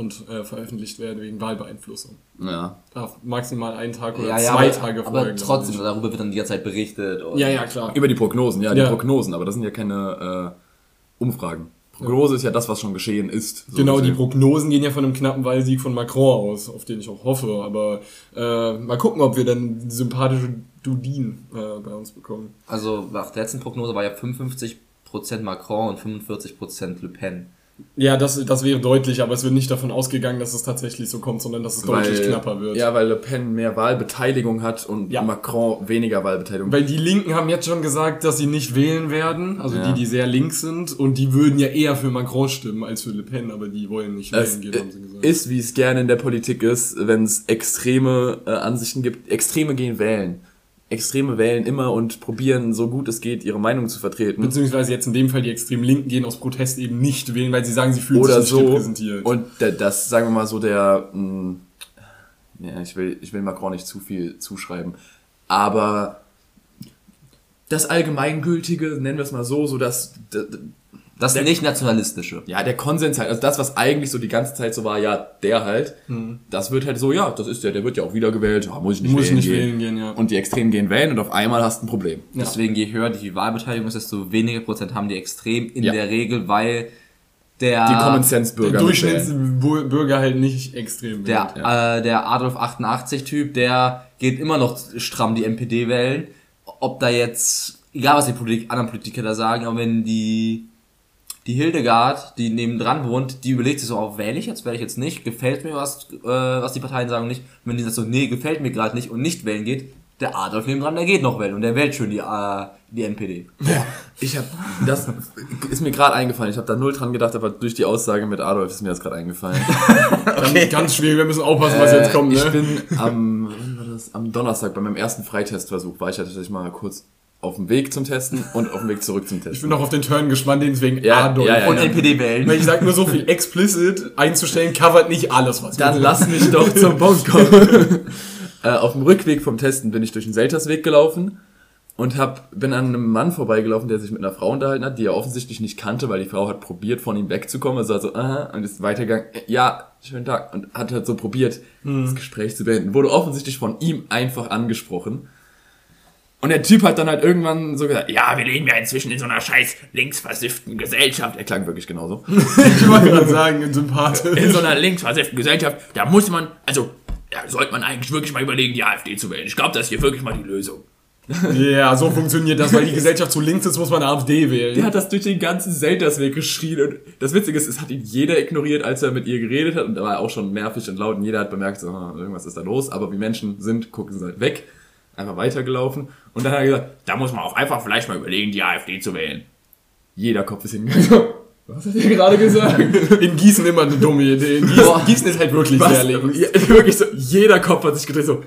und äh, veröffentlicht werden wegen Wahlbeeinflussung. Ja. Darf maximal einen Tag oder Ja, ja, zwei aber, Tage aber vorher. glaub trotzdem, ich. darüber wird dann die ganze Zeit berichtet. Und Ja, ja, klar. Über die Prognosen, ja, die Ja. Prognosen, aber das sind ja keine äh, Umfragen. Prognose ist ja das, was schon geschehen ist. so Genau, die. Prognosen gehen ja von einem knappen Wahlsieg von Macron aus, auf den ich auch hoffe. Aber äh, mal gucken, ob wir dann sympathische Dudin äh, bei uns bekommen. Also nach der letzten Prognose war ja 55% Macron und 45% Le Pen. Ja, das, das wäre deutlich, aber es wird nicht davon ausgegangen, dass es tatsächlich so kommt, sondern dass es deutlich Weil- knapper wird. Ja, weil Le Pen mehr Wahlbeteiligung hat und Ja. Macron weniger Wahlbeteiligung. Weil die Linken haben jetzt schon gesagt, dass sie nicht wählen werden, also Ja. die, die sehr links sind, und die würden ja eher für Macron stimmen als für Le Pen, aber die wollen nicht es wählen gehen, haben sie gesagt. ist, wie es gerne in der Politik ist, wenn es extreme äh, Ansichten gibt. Extreme gehen wählen. Extreme wählen immer und probieren, so gut es geht, ihre Meinung zu vertreten. Beziehungsweise jetzt in dem Fall die extrem Linken gehen aus Protest eben nicht wählen, weil sie sagen, sie fühlen Oder sich nicht so. repräsentiert. Und das, sagen wir mal so, der, mh, ja, ich will, ich will Macron nicht zu viel zuschreiben, aber das Allgemeingültige, nennen wir es mal so, so dass, Das Der- nicht nationalistische. ja, der Konsens halt, also das, was eigentlich so die ganze Zeit so war, ja, der halt, das wird halt so, ja, das ist der, der wird ja auch wiedergewählt, ja, muss ich nicht Muss ich wählen nicht gehen. wählen gehen, ja. Und die Extremen gehen wählen und auf einmal hast du ein Problem. Ja. Deswegen je höher die Wahlbeteiligung ist, desto weniger Prozent haben die extrem in Ja. der Regel, weil der Die Common Sense Der Bürger. mitwählen. Durchschnittsbürger halt nicht extrem der, wählt. äh, der Adolf 88 Typ, der geht immer noch stramm die NPD wählen. Ob da jetzt, egal was die Politik, anderen Politiker da sagen, aber wenn die, die Hildegard, die nebendran wohnt, die überlegt sich so, oh, wähle ich jetzt, wähle ich jetzt nicht, gefällt mir was, äh, was die Parteien sagen nicht. Und wenn die sagt so, nee, gefällt mir gerade nicht und nicht wählen geht, der Adolf nebendran, der geht noch wählen und der wählt schon die, äh, die NPD. Ich habe das ist mir gerade eingefallen. Ich habe da null dran gedacht, aber durch die Aussage mit Adolf ist mir das gerade eingefallen. Ganz, ganz schwierig, wir müssen aufpassen, was Äh, jetzt kommt, ne? Ich bin am, wann war das? am Donnerstag bei meinem ersten Freitestversuch war ich ja tatsächlich mal kurz auf dem Weg zum Testen und auf dem Weg zurück zum Ich Testen. bin noch auf den Turn gespannt, deswegen Ja, Adolf. ja, ja, Und ja. NPD wählen. Weil ich sag nur so viel explicit einzustellen, covert nicht alles, was wir Dann lass mich doch zum Punkt kommen. äh, auf dem Rückweg vom Testen bin ich durch den Seltersweg gelaufen und hab, bin an einem Mann vorbeigelaufen, der sich mit einer Frau unterhalten hat, die er offensichtlich nicht kannte, weil die Frau hat probiert, von ihm wegzukommen. Also, also aha, und ist weitergegangen. Äh, Ja, schönen Tag. Und hat halt so probiert, das Gespräch zu beenden. Wurde offensichtlich von ihm einfach angesprochen. Und der Typ hat dann halt irgendwann so gesagt, ja, wir leben ja inzwischen in so einer scheiß linksversifften Gesellschaft. Er klang wirklich genauso. Ich wollte gerade sagen, sympathisch. In so einer linksversifften Gesellschaft, da muss man, also, da sollte man eigentlich wirklich mal überlegen, die AfD zu wählen. Ich glaube, das ist hier wirklich mal die Lösung. Ja, so funktioniert das, weil die Gesellschaft zu links ist, muss man AfD wählen. Der hat das durch den ganzen Seltersweg geschrien und das Witzige ist, es hat ihn jeder ignoriert, als er mit ihr geredet hat und er war auch schon nervig und laut und jeder hat bemerkt, so, ah, irgendwas ist da los, aber wie Menschen sind, gucken sie halt weg, einfach weitergelaufen und dann hat er gesagt, da muss man auch einfach vielleicht mal überlegen, die AfD zu wählen. Jeder Kopf ist hingegangen. Was hat er gerade gesagt? In Gießen immer eine dumme Idee. In Gießen, Boah. Gießen ist halt wirklich Was? sehr links. Ja, wirklich so, jeder Kopf hat sich gedreht, so,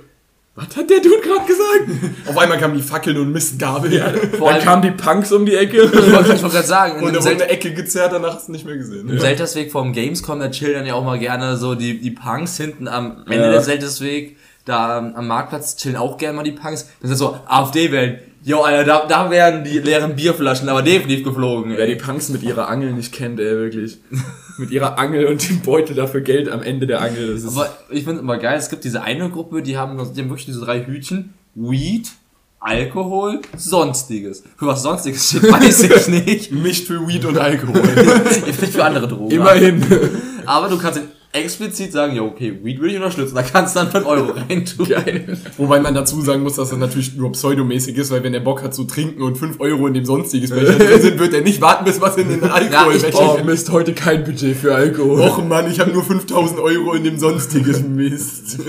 was hat der Dude gerade gesagt? Auf einmal kamen die Fackeln und Mistgabel. Vor Dann allem- kamen die Punks um die Ecke. Ich wollte gerade sagen, in Und Sel eine Ecke gezerrt, danach hast du nicht mehr gesehen. im Seltersweg vom Gamescom, da chillen dann ja auch mal gerne so die, die Punks hinten am Ende Ja. des Seltersweg, da am- am Marktplatz chillen auch gerne mal die Punks. Das ist so, AfD wählen. Jo, Alter, da, da wären die leeren Bierflaschen aber definitiv geflogen. Wer Ey. die Punks mit ihrer Angel nicht kennt, ey, wirklich. mit ihrer Angel und dem Beutel dafür Geld am Ende der Angel. Aber ich finde immer geil, es gibt diese eine Gruppe, die haben, die haben wirklich diese drei Hütchen. Weed, Alkohol, Sonstiges. Für was Sonstiges steht, weiß ich nicht. Nicht für Weed und Alkohol. Nicht für andere Drogen. immerhin. Aber du kannst explizit sagen, ja, okay, Weed will ich unterstützen. Da kannst du dann 5 Euro reintun. Geil. Wobei man dazu sagen muss, dass das natürlich nur pseudomäßig ist, weil wenn er Bock hat zu trinken und 5 Euro in dem sonstiges Becher drin sind, wird er nicht warten, bis was in den Alkoholbecher Oh, ist. Mist, heute kein Budget für Alkohol. Och Mann, ich habe nur 5000 Euro in dem sonstiges Mist.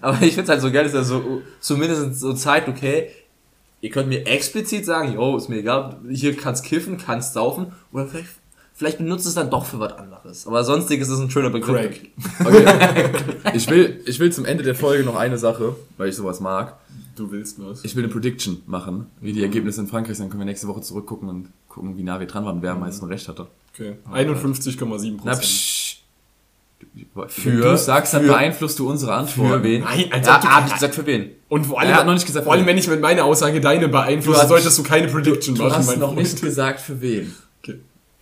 Aber ich find's halt so geil, dass er so zumindest so zeigt, okay, ihr könnt mir explizit sagen, yo, ist mir egal, hier kannst kiffen, kannst saufen, oder vielleicht, vielleicht benutzt es dann doch für was anderes. Aber sonstiges ist ein schöner Begriff. Crack. Okay. Ich will, ich will zum Ende der Folge noch eine Sache, weil ich sowas mag. Du willst was. Ich will eine Prediction machen, wie die Ergebnisse in Frankreich sind. Dann können wir nächste Woche zurückgucken und gucken, wie nah wir dran waren, wer am meisten recht hatte. Okay. 51,7 Na, Prozent. Für- du sagst, dann für- beeinflusst du unsere Antwort. Für wen? Nein, als ja, ob du- hab ich gesagt, für wen? Und vor allem, hat noch nicht gesagt, vor allem, wenn ich mit meiner Aussage deine beeinflusse, Du hast- solltest du keine Prediction Du machen, hast mein noch Freund. nicht gesagt, für wen.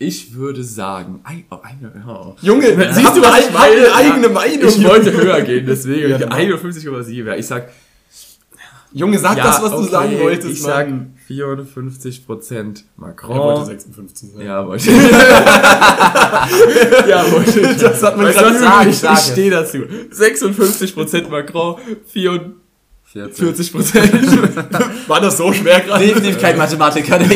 Ich würde sagen, ein, oh, eine, oh. Junge, Siehst du, was ich meine? eine eigene Ja. Meinung. Ich wollte höher gehen, deswegen. Ja, genau. 51,7. Ja, ich sag, Junge, sag ja, das, was du okay, sagen wolltest, Ich sag Mann. 54% Macron. Er wollte 56 sagen. Ja, wollte ich. ja, wollte ich. Das hat man du gerade sagen, ich, sag ich stehe dazu. 56% Macron, 44% War das so schwer gerade? Definitiv kein Mathematiker, der.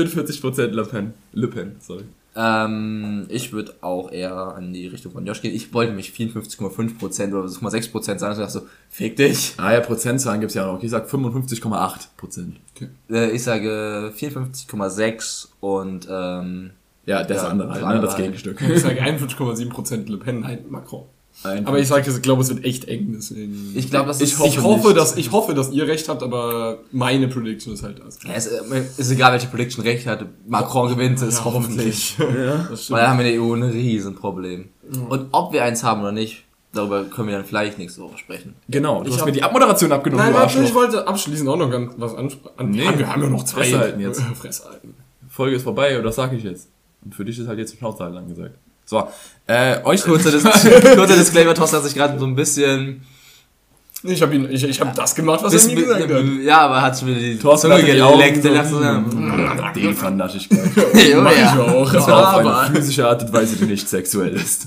44% Le Pen. Le Pen, sorry. ähm, ich würde auch eher an die Richtung von Josh gehen. Ich wollte mich 54,5% oder 6,6% sagen. Ich dachte so, fick dich. Ah ja, Prozentzahlen gibt's ja auch noch. Ich sag 55,8%. Äh, ich sage 54,6 und ähm, Ja, das Ja, andere das halt, andere das halt. Gegenstück. Ich sage 51,7% Le Pen, nein, Macron. Ein- Aber ich sage, ich glaube, es wird echt eng, deswegen. ich glaube, das ist... Ich hoffe ich hoffe, dass, ich hoffe, dass ihr recht habt, aber meine Prediction ist halt das. Ja, es äh, ist egal, welche Prediction recht hat. Macron gewinnt es Ja, hoffentlich. Ja, Weil da haben wir in der EU ein Riesenproblem. Und ob wir eins haben oder nicht, darüber können wir dann vielleicht nächste Woche sprechen. Genau, du Ich hast mir die Abmoderation abgenommen, Nein, warte, ich wollte abschließend auch noch ganz was ansprechen. Nee, wir haben ja noch zwei. Fresse halten jetzt. Fresse halten. Folge ist vorbei, oder das sage ich jetzt. Und für dich ist halt jetzt Schnauze halt angesagt. So, äh, euch Kurzer, Dis kurzer Disclaimer, Thorsten hat sich gerade so ein bisschen... Ich habe ihn, ich, ich habe das gemacht, was er mir gesagt hat. ja, aber hat mir die Thorsten Zunge geleckt. so- Der dachte so, ja, Den vernasch ich gleich. oh, Mach ich ja. auch. Das war auf aber, eine physische Art und Weise, die nicht sexuell ist.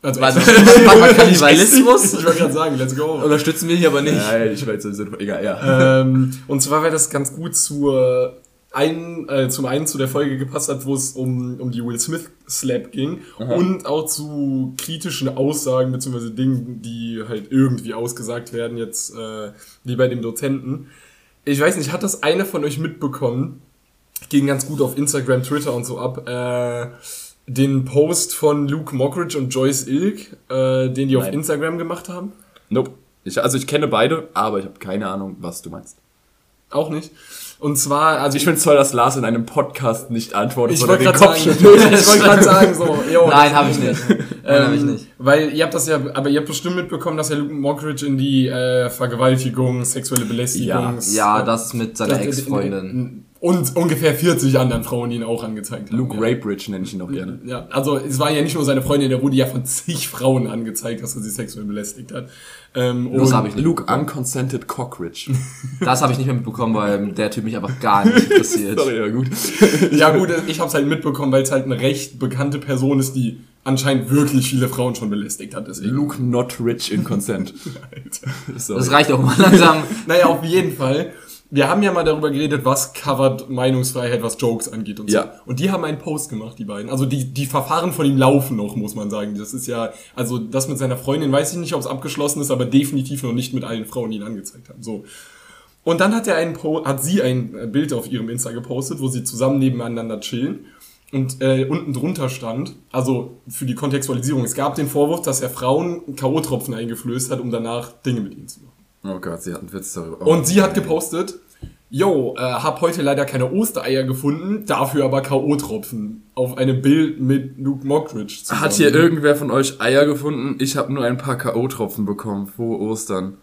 also, Also, machen wir Kannibalismus? Ich wollte gerade sagen, let's go. Unterstützen wir hier aber nicht. Nein, ich weiß, egal, ja. ähm, und zwar, weil das ganz gut zur ein, äh, zum einen zu der Folge gepasst hat, wo es um, um die Will Smith Slap ging und auch zu kritischen Aussagen bzw. Dingen, die halt irgendwie ausgesagt werden, jetzt äh, wie bei dem Dozenten. Ich weiß nicht, hat das eine von euch mitbekommen? Ging ganz gut auf Instagram, Twitter und so ab. Äh, den Post von Luke Mockridge und Joyce Ilk, äh, den die auf Nein. Instagram gemacht haben. Nope. Ich, also ich kenne beide, aber ich habe keine Ahnung, was du meinst. Auch nicht. Und zwar, also Ich finde es toll, dass Lars in einem Podcast nicht antwortet, ich sondern wollte den gerade Kopf sagen, schüttelt. ich wollte gerade sagen, so, jo, Nein, habe ich nicht. Nein, habe ich Ähm, nicht. Weil ihr habt das ja, aber ihr habt bestimmt mitbekommen, dass ja Luke Mockridge in die äh, Vergewaltigung, sexuelle Belästigung. Ja, das mit seiner Ex-Freundin. Und ungefähr 40 anderen Frauen, die ihn auch angezeigt haben. Luke ja. Rapebridge nenne ich ihn auch gerne. Ja, also es war ja nicht nur seine Freundin, der wurde ja von zig Frauen angezeigt, dass er sie sexuell belästigt hat. Ähm, Das habe ich nicht Luke mitbekommen. Unconsented Cockridge. Das habe ich nicht mehr mitbekommen, weil der Typ mich einfach gar nicht interessiert. Sorry, ja gut. Ja gut, ich habe es halt mitbekommen, weil es halt eine recht bekannte Person ist, die anscheinend wirklich viele Frauen schon belästigt hat. Deswegen. Luke not rich in consent. Sorry. Das reicht auch mal langsam. Naja, auf jeden Fall. Wir haben ja mal darüber geredet, was covered Meinungsfreiheit, was Jokes angeht und so. Ja. Und die haben einen Post gemacht, die beiden. Also die, die Verfahren von ihm laufen noch, muss man sagen. Das ist ja, also das mit seiner Freundin, weiß ich nicht, ob es abgeschlossen ist, aber definitiv noch nicht mit allen Frauen, die ihn angezeigt haben. So. Und dann hat er einen po hat sie ein äh, Bild auf ihrem Insta gepostet, wo sie zusammen nebeneinander chillen. Und äh, unten drunter stand, also für die Kontextualisierung, es gab den Vorwurf, dass er Frauen K.O.-Tropfen eingeflößt hat, um danach Dinge mit ihnen zu machen. Oh Gott, sie hat einen Witz darüber. Und sie hat gepostet, yo, äh, hab heute leider keine Ostereier gefunden, dafür aber K.O.-Tropfen auf einem Bild mit Luke Mockridge. zusammen. Hat hier irgendwer von euch Eier gefunden? Ich habe nur ein paar K.O.-Tropfen bekommen. Frohe Ostern.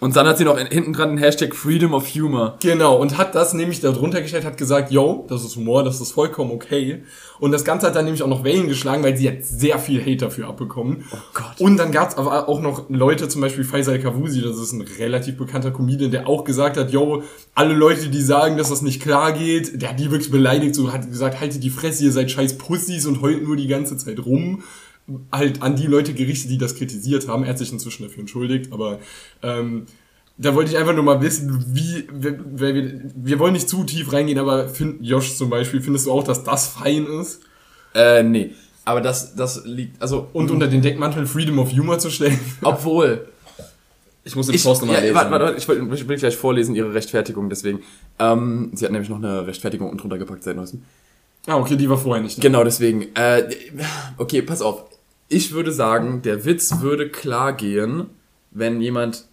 Und dann hat sie noch in- hinten dran den Hashtag Freedom of Humor. Genau, und hat das nämlich da drunter gestellt, hat gesagt, yo, das ist Humor, das ist vollkommen okay. Und das Ganze hat dann nämlich auch noch Wellen geschlagen, weil sie hat sehr viel Hate dafür abbekommen. Oh Gott. Und dann gab's aber auch noch Leute, zum Beispiel Faisal Kavusi, das ist ein relativ bekannter Comedian, der auch gesagt hat, yo, alle Leute, die sagen, dass das nicht klar geht, der hat die wirklich beleidigt, so hat gesagt, haltet die Fresse, ihr seid scheiß Pussys und heult nur die ganze Zeit rum. Halt an die Leute gerichtet, die das kritisiert haben. Er hat sich inzwischen dafür entschuldigt, aber ähm, da wollte ich einfach nur mal wissen, wie, wir, wir, wir wollen nicht zu tief reingehen, aber find, Josh zum Beispiel, findest du auch, dass das fein ist? Äh, nee. Aber das, das liegt, also, Und unter den Deckmantel Freedom of Humor zu stellen? obwohl, Ich muss den Ich, Post nochmal ja, lesen. warte, warte, warte, ich, will, ich will gleich vorlesen, ihre Rechtfertigung, deswegen. Ähm, sie hat nämlich noch eine Rechtfertigung unten drunter gepackt seit neuestem. Ah, okay, die war vorher nicht da. Genau, deswegen. Äh, okay, pass auf. Ich würde sagen, der Witz würde klar gehen, wenn jemand.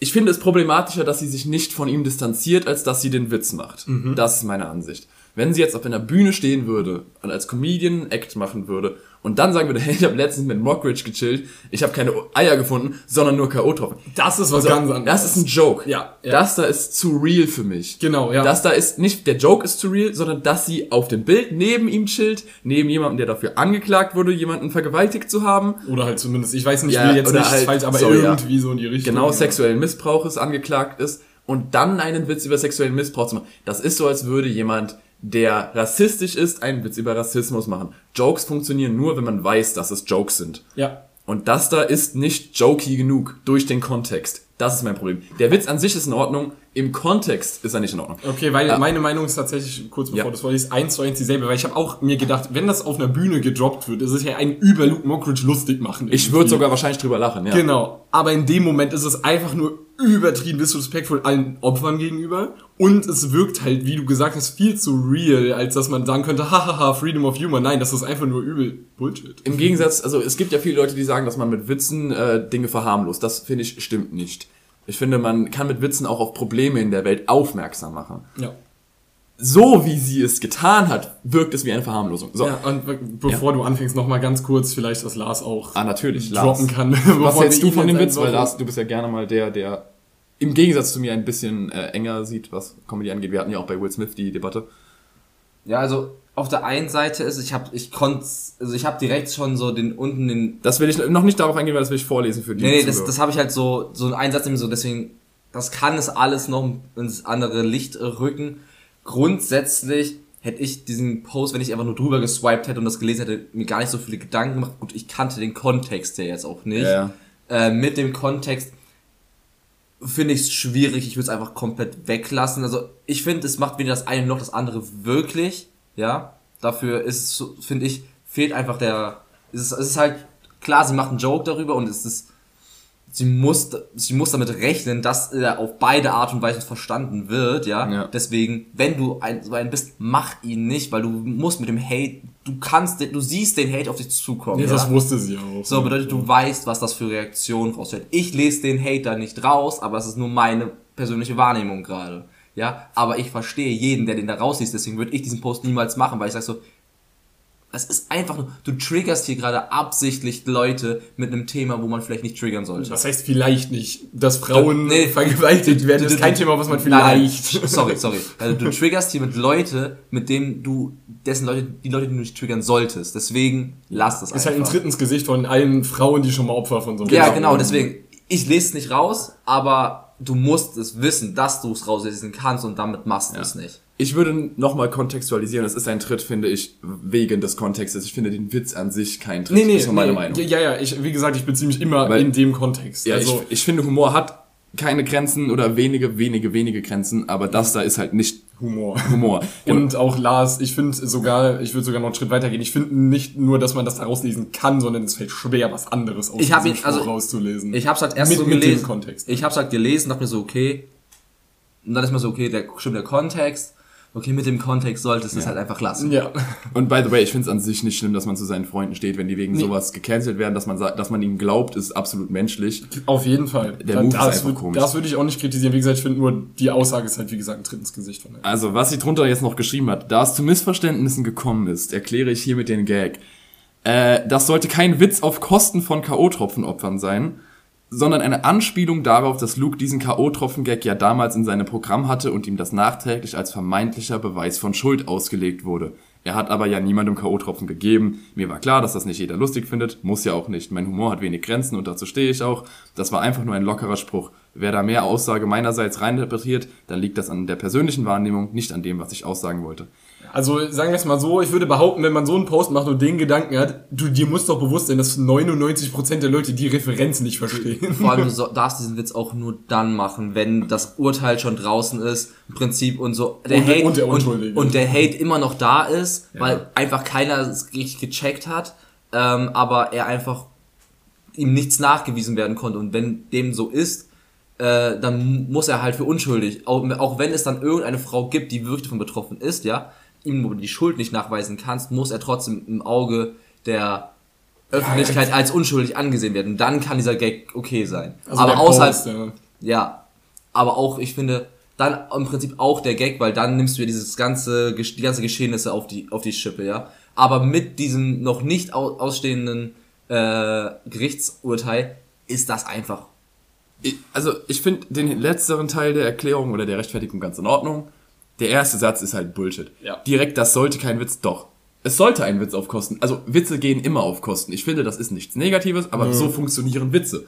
Ich finde es problematischer, dass sie sich nicht von ihm distanziert, als dass sie den Witz macht. Das ist meine Ansicht. Wenn sie jetzt auf einer Bühne stehen würde und als Comedian einen Act machen würde und dann sagen würde, hey, ich habe letztens mit Mockridge gechillt, ich habe keine Eier gefunden, sondern nur K.O.-Tropfen. Das ist was Also, ganz anderes. Das ist ein Joke. Ja, ja. Das da ist zu real für mich. Genau, ja. Das da ist nicht, der Joke ist zu real, sondern dass sie auf dem Bild neben ihm chillt, neben jemandem, der dafür angeklagt wurde, jemanden vergewaltigt zu haben. Oder halt zumindest, ich weiß nicht, Ja, wie jetzt oder nicht halt- falsch, aber ja. irgendwie so in die Richtung. Genau, ja. sexuellen Missbrauches angeklagt ist und dann einen Witz über sexuellen Missbrauch zu machen. Das ist so, als würde jemand, der rassistisch ist, einen Witz über Rassismus machen. Jokes funktionieren nur, wenn man weiß, dass es Jokes sind. Ja. Und das da ist nicht jokey genug durch den Kontext. Das ist mein Problem. Der Witz an sich ist in Ordnung, im Kontext ist er nicht in Ordnung. Okay, weil Ja. meine Meinung ist tatsächlich, kurz bevor Ja. das vorliest, eins zu eins dieselbe, weil ich habe auch mir gedacht, wenn das auf einer Bühne gedroppt wird, ist es ja ein über Luke Mockridge lustig machen. Ich würde sogar wahrscheinlich drüber lachen, ja. Genau. Aber in dem Moment ist es einfach nur übertrieben disrespectful allen Opfern gegenüber. Und es wirkt halt, wie du gesagt hast, viel zu real, als dass man sagen könnte, hahaha, Freedom of Humor. Nein, das ist einfach nur übel Bullshit. Im Gegensatz, also es gibt ja viele Leute, die sagen, dass man mit Witzen äh, Dinge verharmlost. Das finde ich stimmt nicht. Ich finde, man kann mit Witzen auch auf Probleme in der Welt aufmerksam machen. Ja. So wie sie es getan hat, wirkt es wie eine Verharmlosung. So. Ja, und be- bevor du anfängst, nochmal ganz kurz, vielleicht, dass Lars auch Ah, natürlich. droppen Lars. kann. Was hältst du von dem Witz? Weil. Lars, du bist ja gerne mal der, der im Gegensatz zu mir ein bisschen äh, enger sieht, was Comedy angeht. Wir hatten ja auch bei Will Smith die Debatte. Ja, also auf der einen Seite ist, ich habe ich konnte, also ich habe direkt schon so den unten den Das will ich noch nicht darauf eingehen, weil das will ich vorlesen für die. Nee, nee, das, Zuhörer. das habe ich halt so, so einen Einsatz nämlich so, deswegen, das kann es alles noch ins andere Licht rücken. Grundsätzlich hätte ich diesen Post, wenn ich einfach nur drüber geswiped hätte und das gelesen hätte, mir gar nicht so viele Gedanken gemacht. Gut, ich kannte den Kontext ja jetzt auch nicht. Ja. Äh, mit dem Kontext finde ich es schwierig, ich würde es einfach komplett weglassen. Also ich finde, es macht weder das eine noch das andere wirklich, ja. Dafür ist es, finde ich, fehlt einfach der, es ist, es ist halt, klar, sie macht einen Joke darüber und es ist, sie muss, sie muss damit rechnen, dass er auf beide Art und Weise verstanden wird, ja. Ja. Deswegen, wenn du ein, so ein bist, mach ihn nicht, weil du musst mit dem Hate, du kannst, du siehst den Hate auf dich zukommen. Nee, ja? das wusste sie auch. So, bedeutet, du weißt, was das für Reaktionen rausstellt. Ich lese den Hater nicht raus, aber es ist nur meine persönliche Wahrnehmung gerade. ja, aber ich verstehe jeden, der den da rausliest, deswegen würde ich diesen Post niemals machen, weil ich sage so, es ist einfach nur, du triggerst hier gerade absichtlich Leute mit einem Thema, wo man vielleicht nicht triggern sollte. Das heißt vielleicht nicht, dass Frauen Nee. vergewaltigt werden. Das ist kein Thema, was man vielleicht... nein. Sorry, sorry. Also du triggerst hier mit Leute, mit denen du, dessen Leute, die Leute, die du nicht triggern solltest. Deswegen lass das Ist halt ein einfach. Tritt ins Gesicht von allen Frauen, die schon mal Opfer von so einem ja, Thema genau, deswegen, ich lese es nicht raus, aber du musst es wissen, dass du es rauslesen kannst und damit machst du es nicht. Ich würde nochmal kontextualisieren. Es ist ein Tritt, finde ich, wegen des Kontextes. Ich finde den Witz an sich kein Tritt. Nee, nee, das ist nur meine nee. Meinung. Ja, ja, ich, wie gesagt, ich beziehe mich immer Weil- in dem Kontext. Ja, also, ich, ich finde, Humor hat keine Grenzen oder wenige, wenige, wenige Grenzen, aber das da ist halt nicht Humor. Humor. Und auch Lars, ich finde sogar, ich würde sogar noch einen Schritt weitergehen. Ich finde nicht nur, dass man das da rauslesen kann, sondern es fällt schwer, was anderes aus Ich hab diesem ihn- also, rauszulesen. Ich hab's halt erst Mit- so mit dem gelesen. Kontext. Ich hab's halt gelesen, dachte mir so, okay. Und dann ist mir so, okay, der, stimmt der Kontext. Okay, mit dem Kontext solltest du es halt einfach lassen. ja. Und by the way, ich finde es an sich nicht schlimm, dass man zu seinen Freunden steht, wenn die wegen sowas gecancelt werden, dass man sagt, dass man ihnen glaubt, ist absolut menschlich. Auf jeden Fall. Der Da- Move ist das einfach würd- komisch. Das würde ich auch nicht kritisieren. Wie gesagt, ich finde nur, die Aussage ist halt, wie gesagt, ein Tritt ins Gesicht von der. Also, was sie drunter jetzt noch geschrieben hat, da es zu Missverständnissen gekommen ist, erkläre ich hiermit den Gag. Äh, das sollte kein Witz auf Kosten von K.O.-Tropfenopfern sein, sondern eine Anspielung darauf, dass Luke diesen K.O.-Tropfen-Gag ja damals in seinem Programm hatte und ihm das nachträglich als vermeintlicher Beweis von Schuld ausgelegt wurde. Er hat aber ja niemandem K.O.-Tropfen gegeben. Mir war klar, dass das nicht jeder lustig findet. Muss ja auch nicht. Mein Humor hat wenig Grenzen und dazu stehe ich auch. Das war einfach nur ein lockerer Spruch. Wer da mehr Aussage meinerseits reininterpretiert, dann liegt das an der persönlichen Wahrnehmung, nicht an dem, was ich aussagen wollte. Also sagen wir es mal so, ich würde behaupten, wenn man so einen Post macht und den Gedanken hat, du dir muss doch bewusst sein, dass 99% der Leute die Referenz nicht verstehen. Vor allem, du so, darfst diesen Witz auch nur dann machen, wenn das Urteil schon draußen ist, im Prinzip und so. Der Und der- Hate, und der und, und der Hate immer noch da ist, weil einfach keiner es richtig gecheckt hat, ähm, aber er einfach ihm nichts nachgewiesen werden konnte. Und wenn dem so ist, äh, dann muss er halt für unschuldig, auch, auch wenn es dann irgendeine Frau gibt, die wirklich davon betroffen ist, ja, ihm die Schuld nicht nachweisen kannst, muss er trotzdem im Auge der Öffentlichkeit als unschuldig angesehen werden. Dann kann dieser Gag okay sein. Also aber außerhalb, Post, ja. ja, aber auch, ich finde, dann im Prinzip auch der Gag, weil dann nimmst du ja dieses ganze, die ganze Geschehnisse auf die, auf die Schippe, ja. Aber mit diesem noch nicht au- ausstehenden äh, Gerichtsurteil ist das einfach. Ich, also, ich finde den letzteren Teil der Erklärung oder der Rechtfertigung ganz in Ordnung. Der erste Satz ist halt Bullshit. Ja. Direkt, das sollte kein Witz, doch. Es sollte ein Witz auf Kosten. Also, Witze gehen immer auf Kosten. Ich finde, das ist nichts Negatives, aber so funktionieren Witze.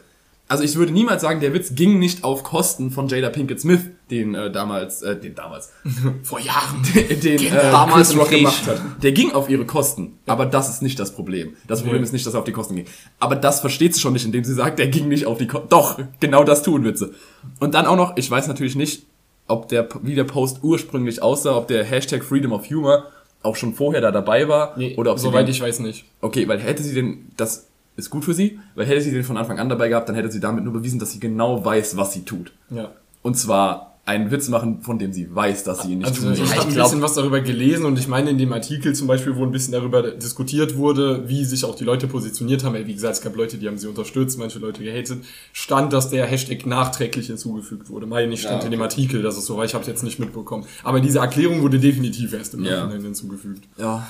Also, ich würde niemals sagen, der Witz ging nicht auf Kosten von Jada Pinkett Smith, den äh, damals, äh, den damals, Vor Jahren. den äh, Damals Chris Rock gemacht hat. Der ging auf ihre Kosten, aber das ist nicht das Problem. Das Problem Nee. ist nicht, dass er auf die Kosten ging. Aber das versteht sie schon nicht, indem sie sagt, der ging nicht auf die Kosten. Doch, genau das tun Witze. Und dann auch noch, ich weiß natürlich nicht, ob der, wie der Post ursprünglich aussah, ob der Hashtag Freedom of Humor auch schon vorher da dabei war, Nee, oder ob sie soweit den, ich weiß nicht. Okay, weil hätte sie den, das ist gut für sie, weil hätte sie den von Anfang an dabei gehabt, dann hätte sie damit nur bewiesen, dass sie genau weiß, was sie tut. Ja. Und zwar einen Witz machen, von dem sie weiß, dass sie ihn nicht Also tun ich soll. habe ein bisschen was darüber gelesen und ich meine in dem Artikel zum Beispiel, wo ein bisschen darüber diskutiert wurde, wie sich auch die Leute positioniert haben. Wie gesagt, es gab Leute, die haben sie unterstützt, manche Leute gehatet. Stand, dass der Hashtag nachträglich hinzugefügt wurde. Meine ich, stand Ja, in dem. Artikel, dass es so war. Ich habe es jetzt nicht mitbekommen. Aber diese Erklärung wurde definitiv erst im Ja. Nachhinein hinzugefügt. Ja.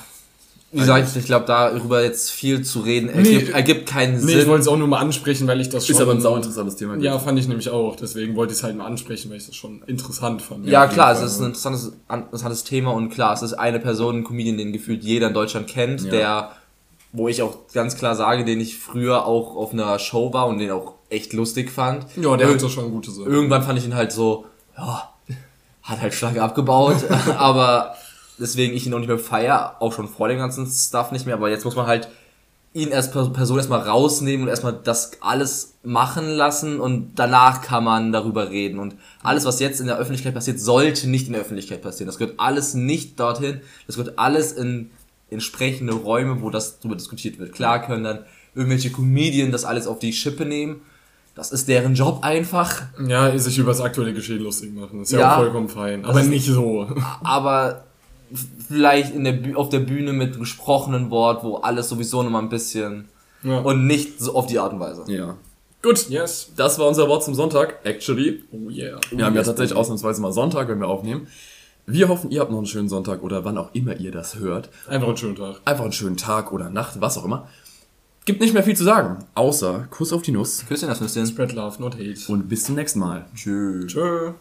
Wie gesagt, ich glaube, darüber jetzt viel zu reden Nee. ergibt, ergibt keinen Nee, ich wollte es auch nur mal ansprechen, weil ich das schon... Ist aber ein sau interessantes Thema. Ja, fand ich nämlich auch. Deswegen wollte ich es halt mal ansprechen, weil ich das schon interessant fand. Ja, klar, es ist ein interessantes, an- interessantes Thema und klar, es ist eine Person, ein Comedian, den gefühlt jeder in Deutschland kennt, Ja. der, wo ich auch ganz klar sage, den ich früher auch auf einer Show war und den auch echt lustig fand. Ja, der hat doch schon gute Sachen. Irgendwann fand ich ihn halt so, ja, hat halt stark abgebaut, aber deswegen ich ihn auch nicht mehr feier, auch schon vor dem ganzen Stuff nicht mehr, aber jetzt muss man halt ihn als Per- Person erstmal rausnehmen und erstmal das alles machen lassen und danach kann man darüber reden. Und alles, was jetzt in der Öffentlichkeit passiert, sollte nicht in der Öffentlichkeit passieren. Das gehört alles nicht dorthin. Das gehört alles in entsprechende Räume, wo das darüber diskutiert wird. Klar können dann irgendwelche Comedien das alles auf die Schippe nehmen. Das ist deren Job einfach. Ja, sich über das aktuelle Geschehen lustig machen. Ist ja, Ja. auch vollkommen fein. Aber nicht so. aber vielleicht in der Bü auf der Bühne mit gesprochenen Wort, wo alles sowieso nochmal ein bisschen Ja. und nicht so auf die Art und Weise. Ja. Gut, Yes. das war unser Wort zum Sonntag, actually. Oh yeah. Wir haben ja tatsächlich ausnahmsweise mal Sonntag, wenn wir aufnehmen. Wir hoffen, ihr habt noch einen schönen Sonntag oder wann auch immer ihr das hört. Einfach einen schönen Tag. Einfach einen schönen Tag oder Nacht, was auch immer. Gibt nicht mehr viel zu sagen, außer Kuss auf die Nuss Küsschen das Nüsschen. Spread love, not hate. und bis zum nächsten Mal. Tschüss. Tschö.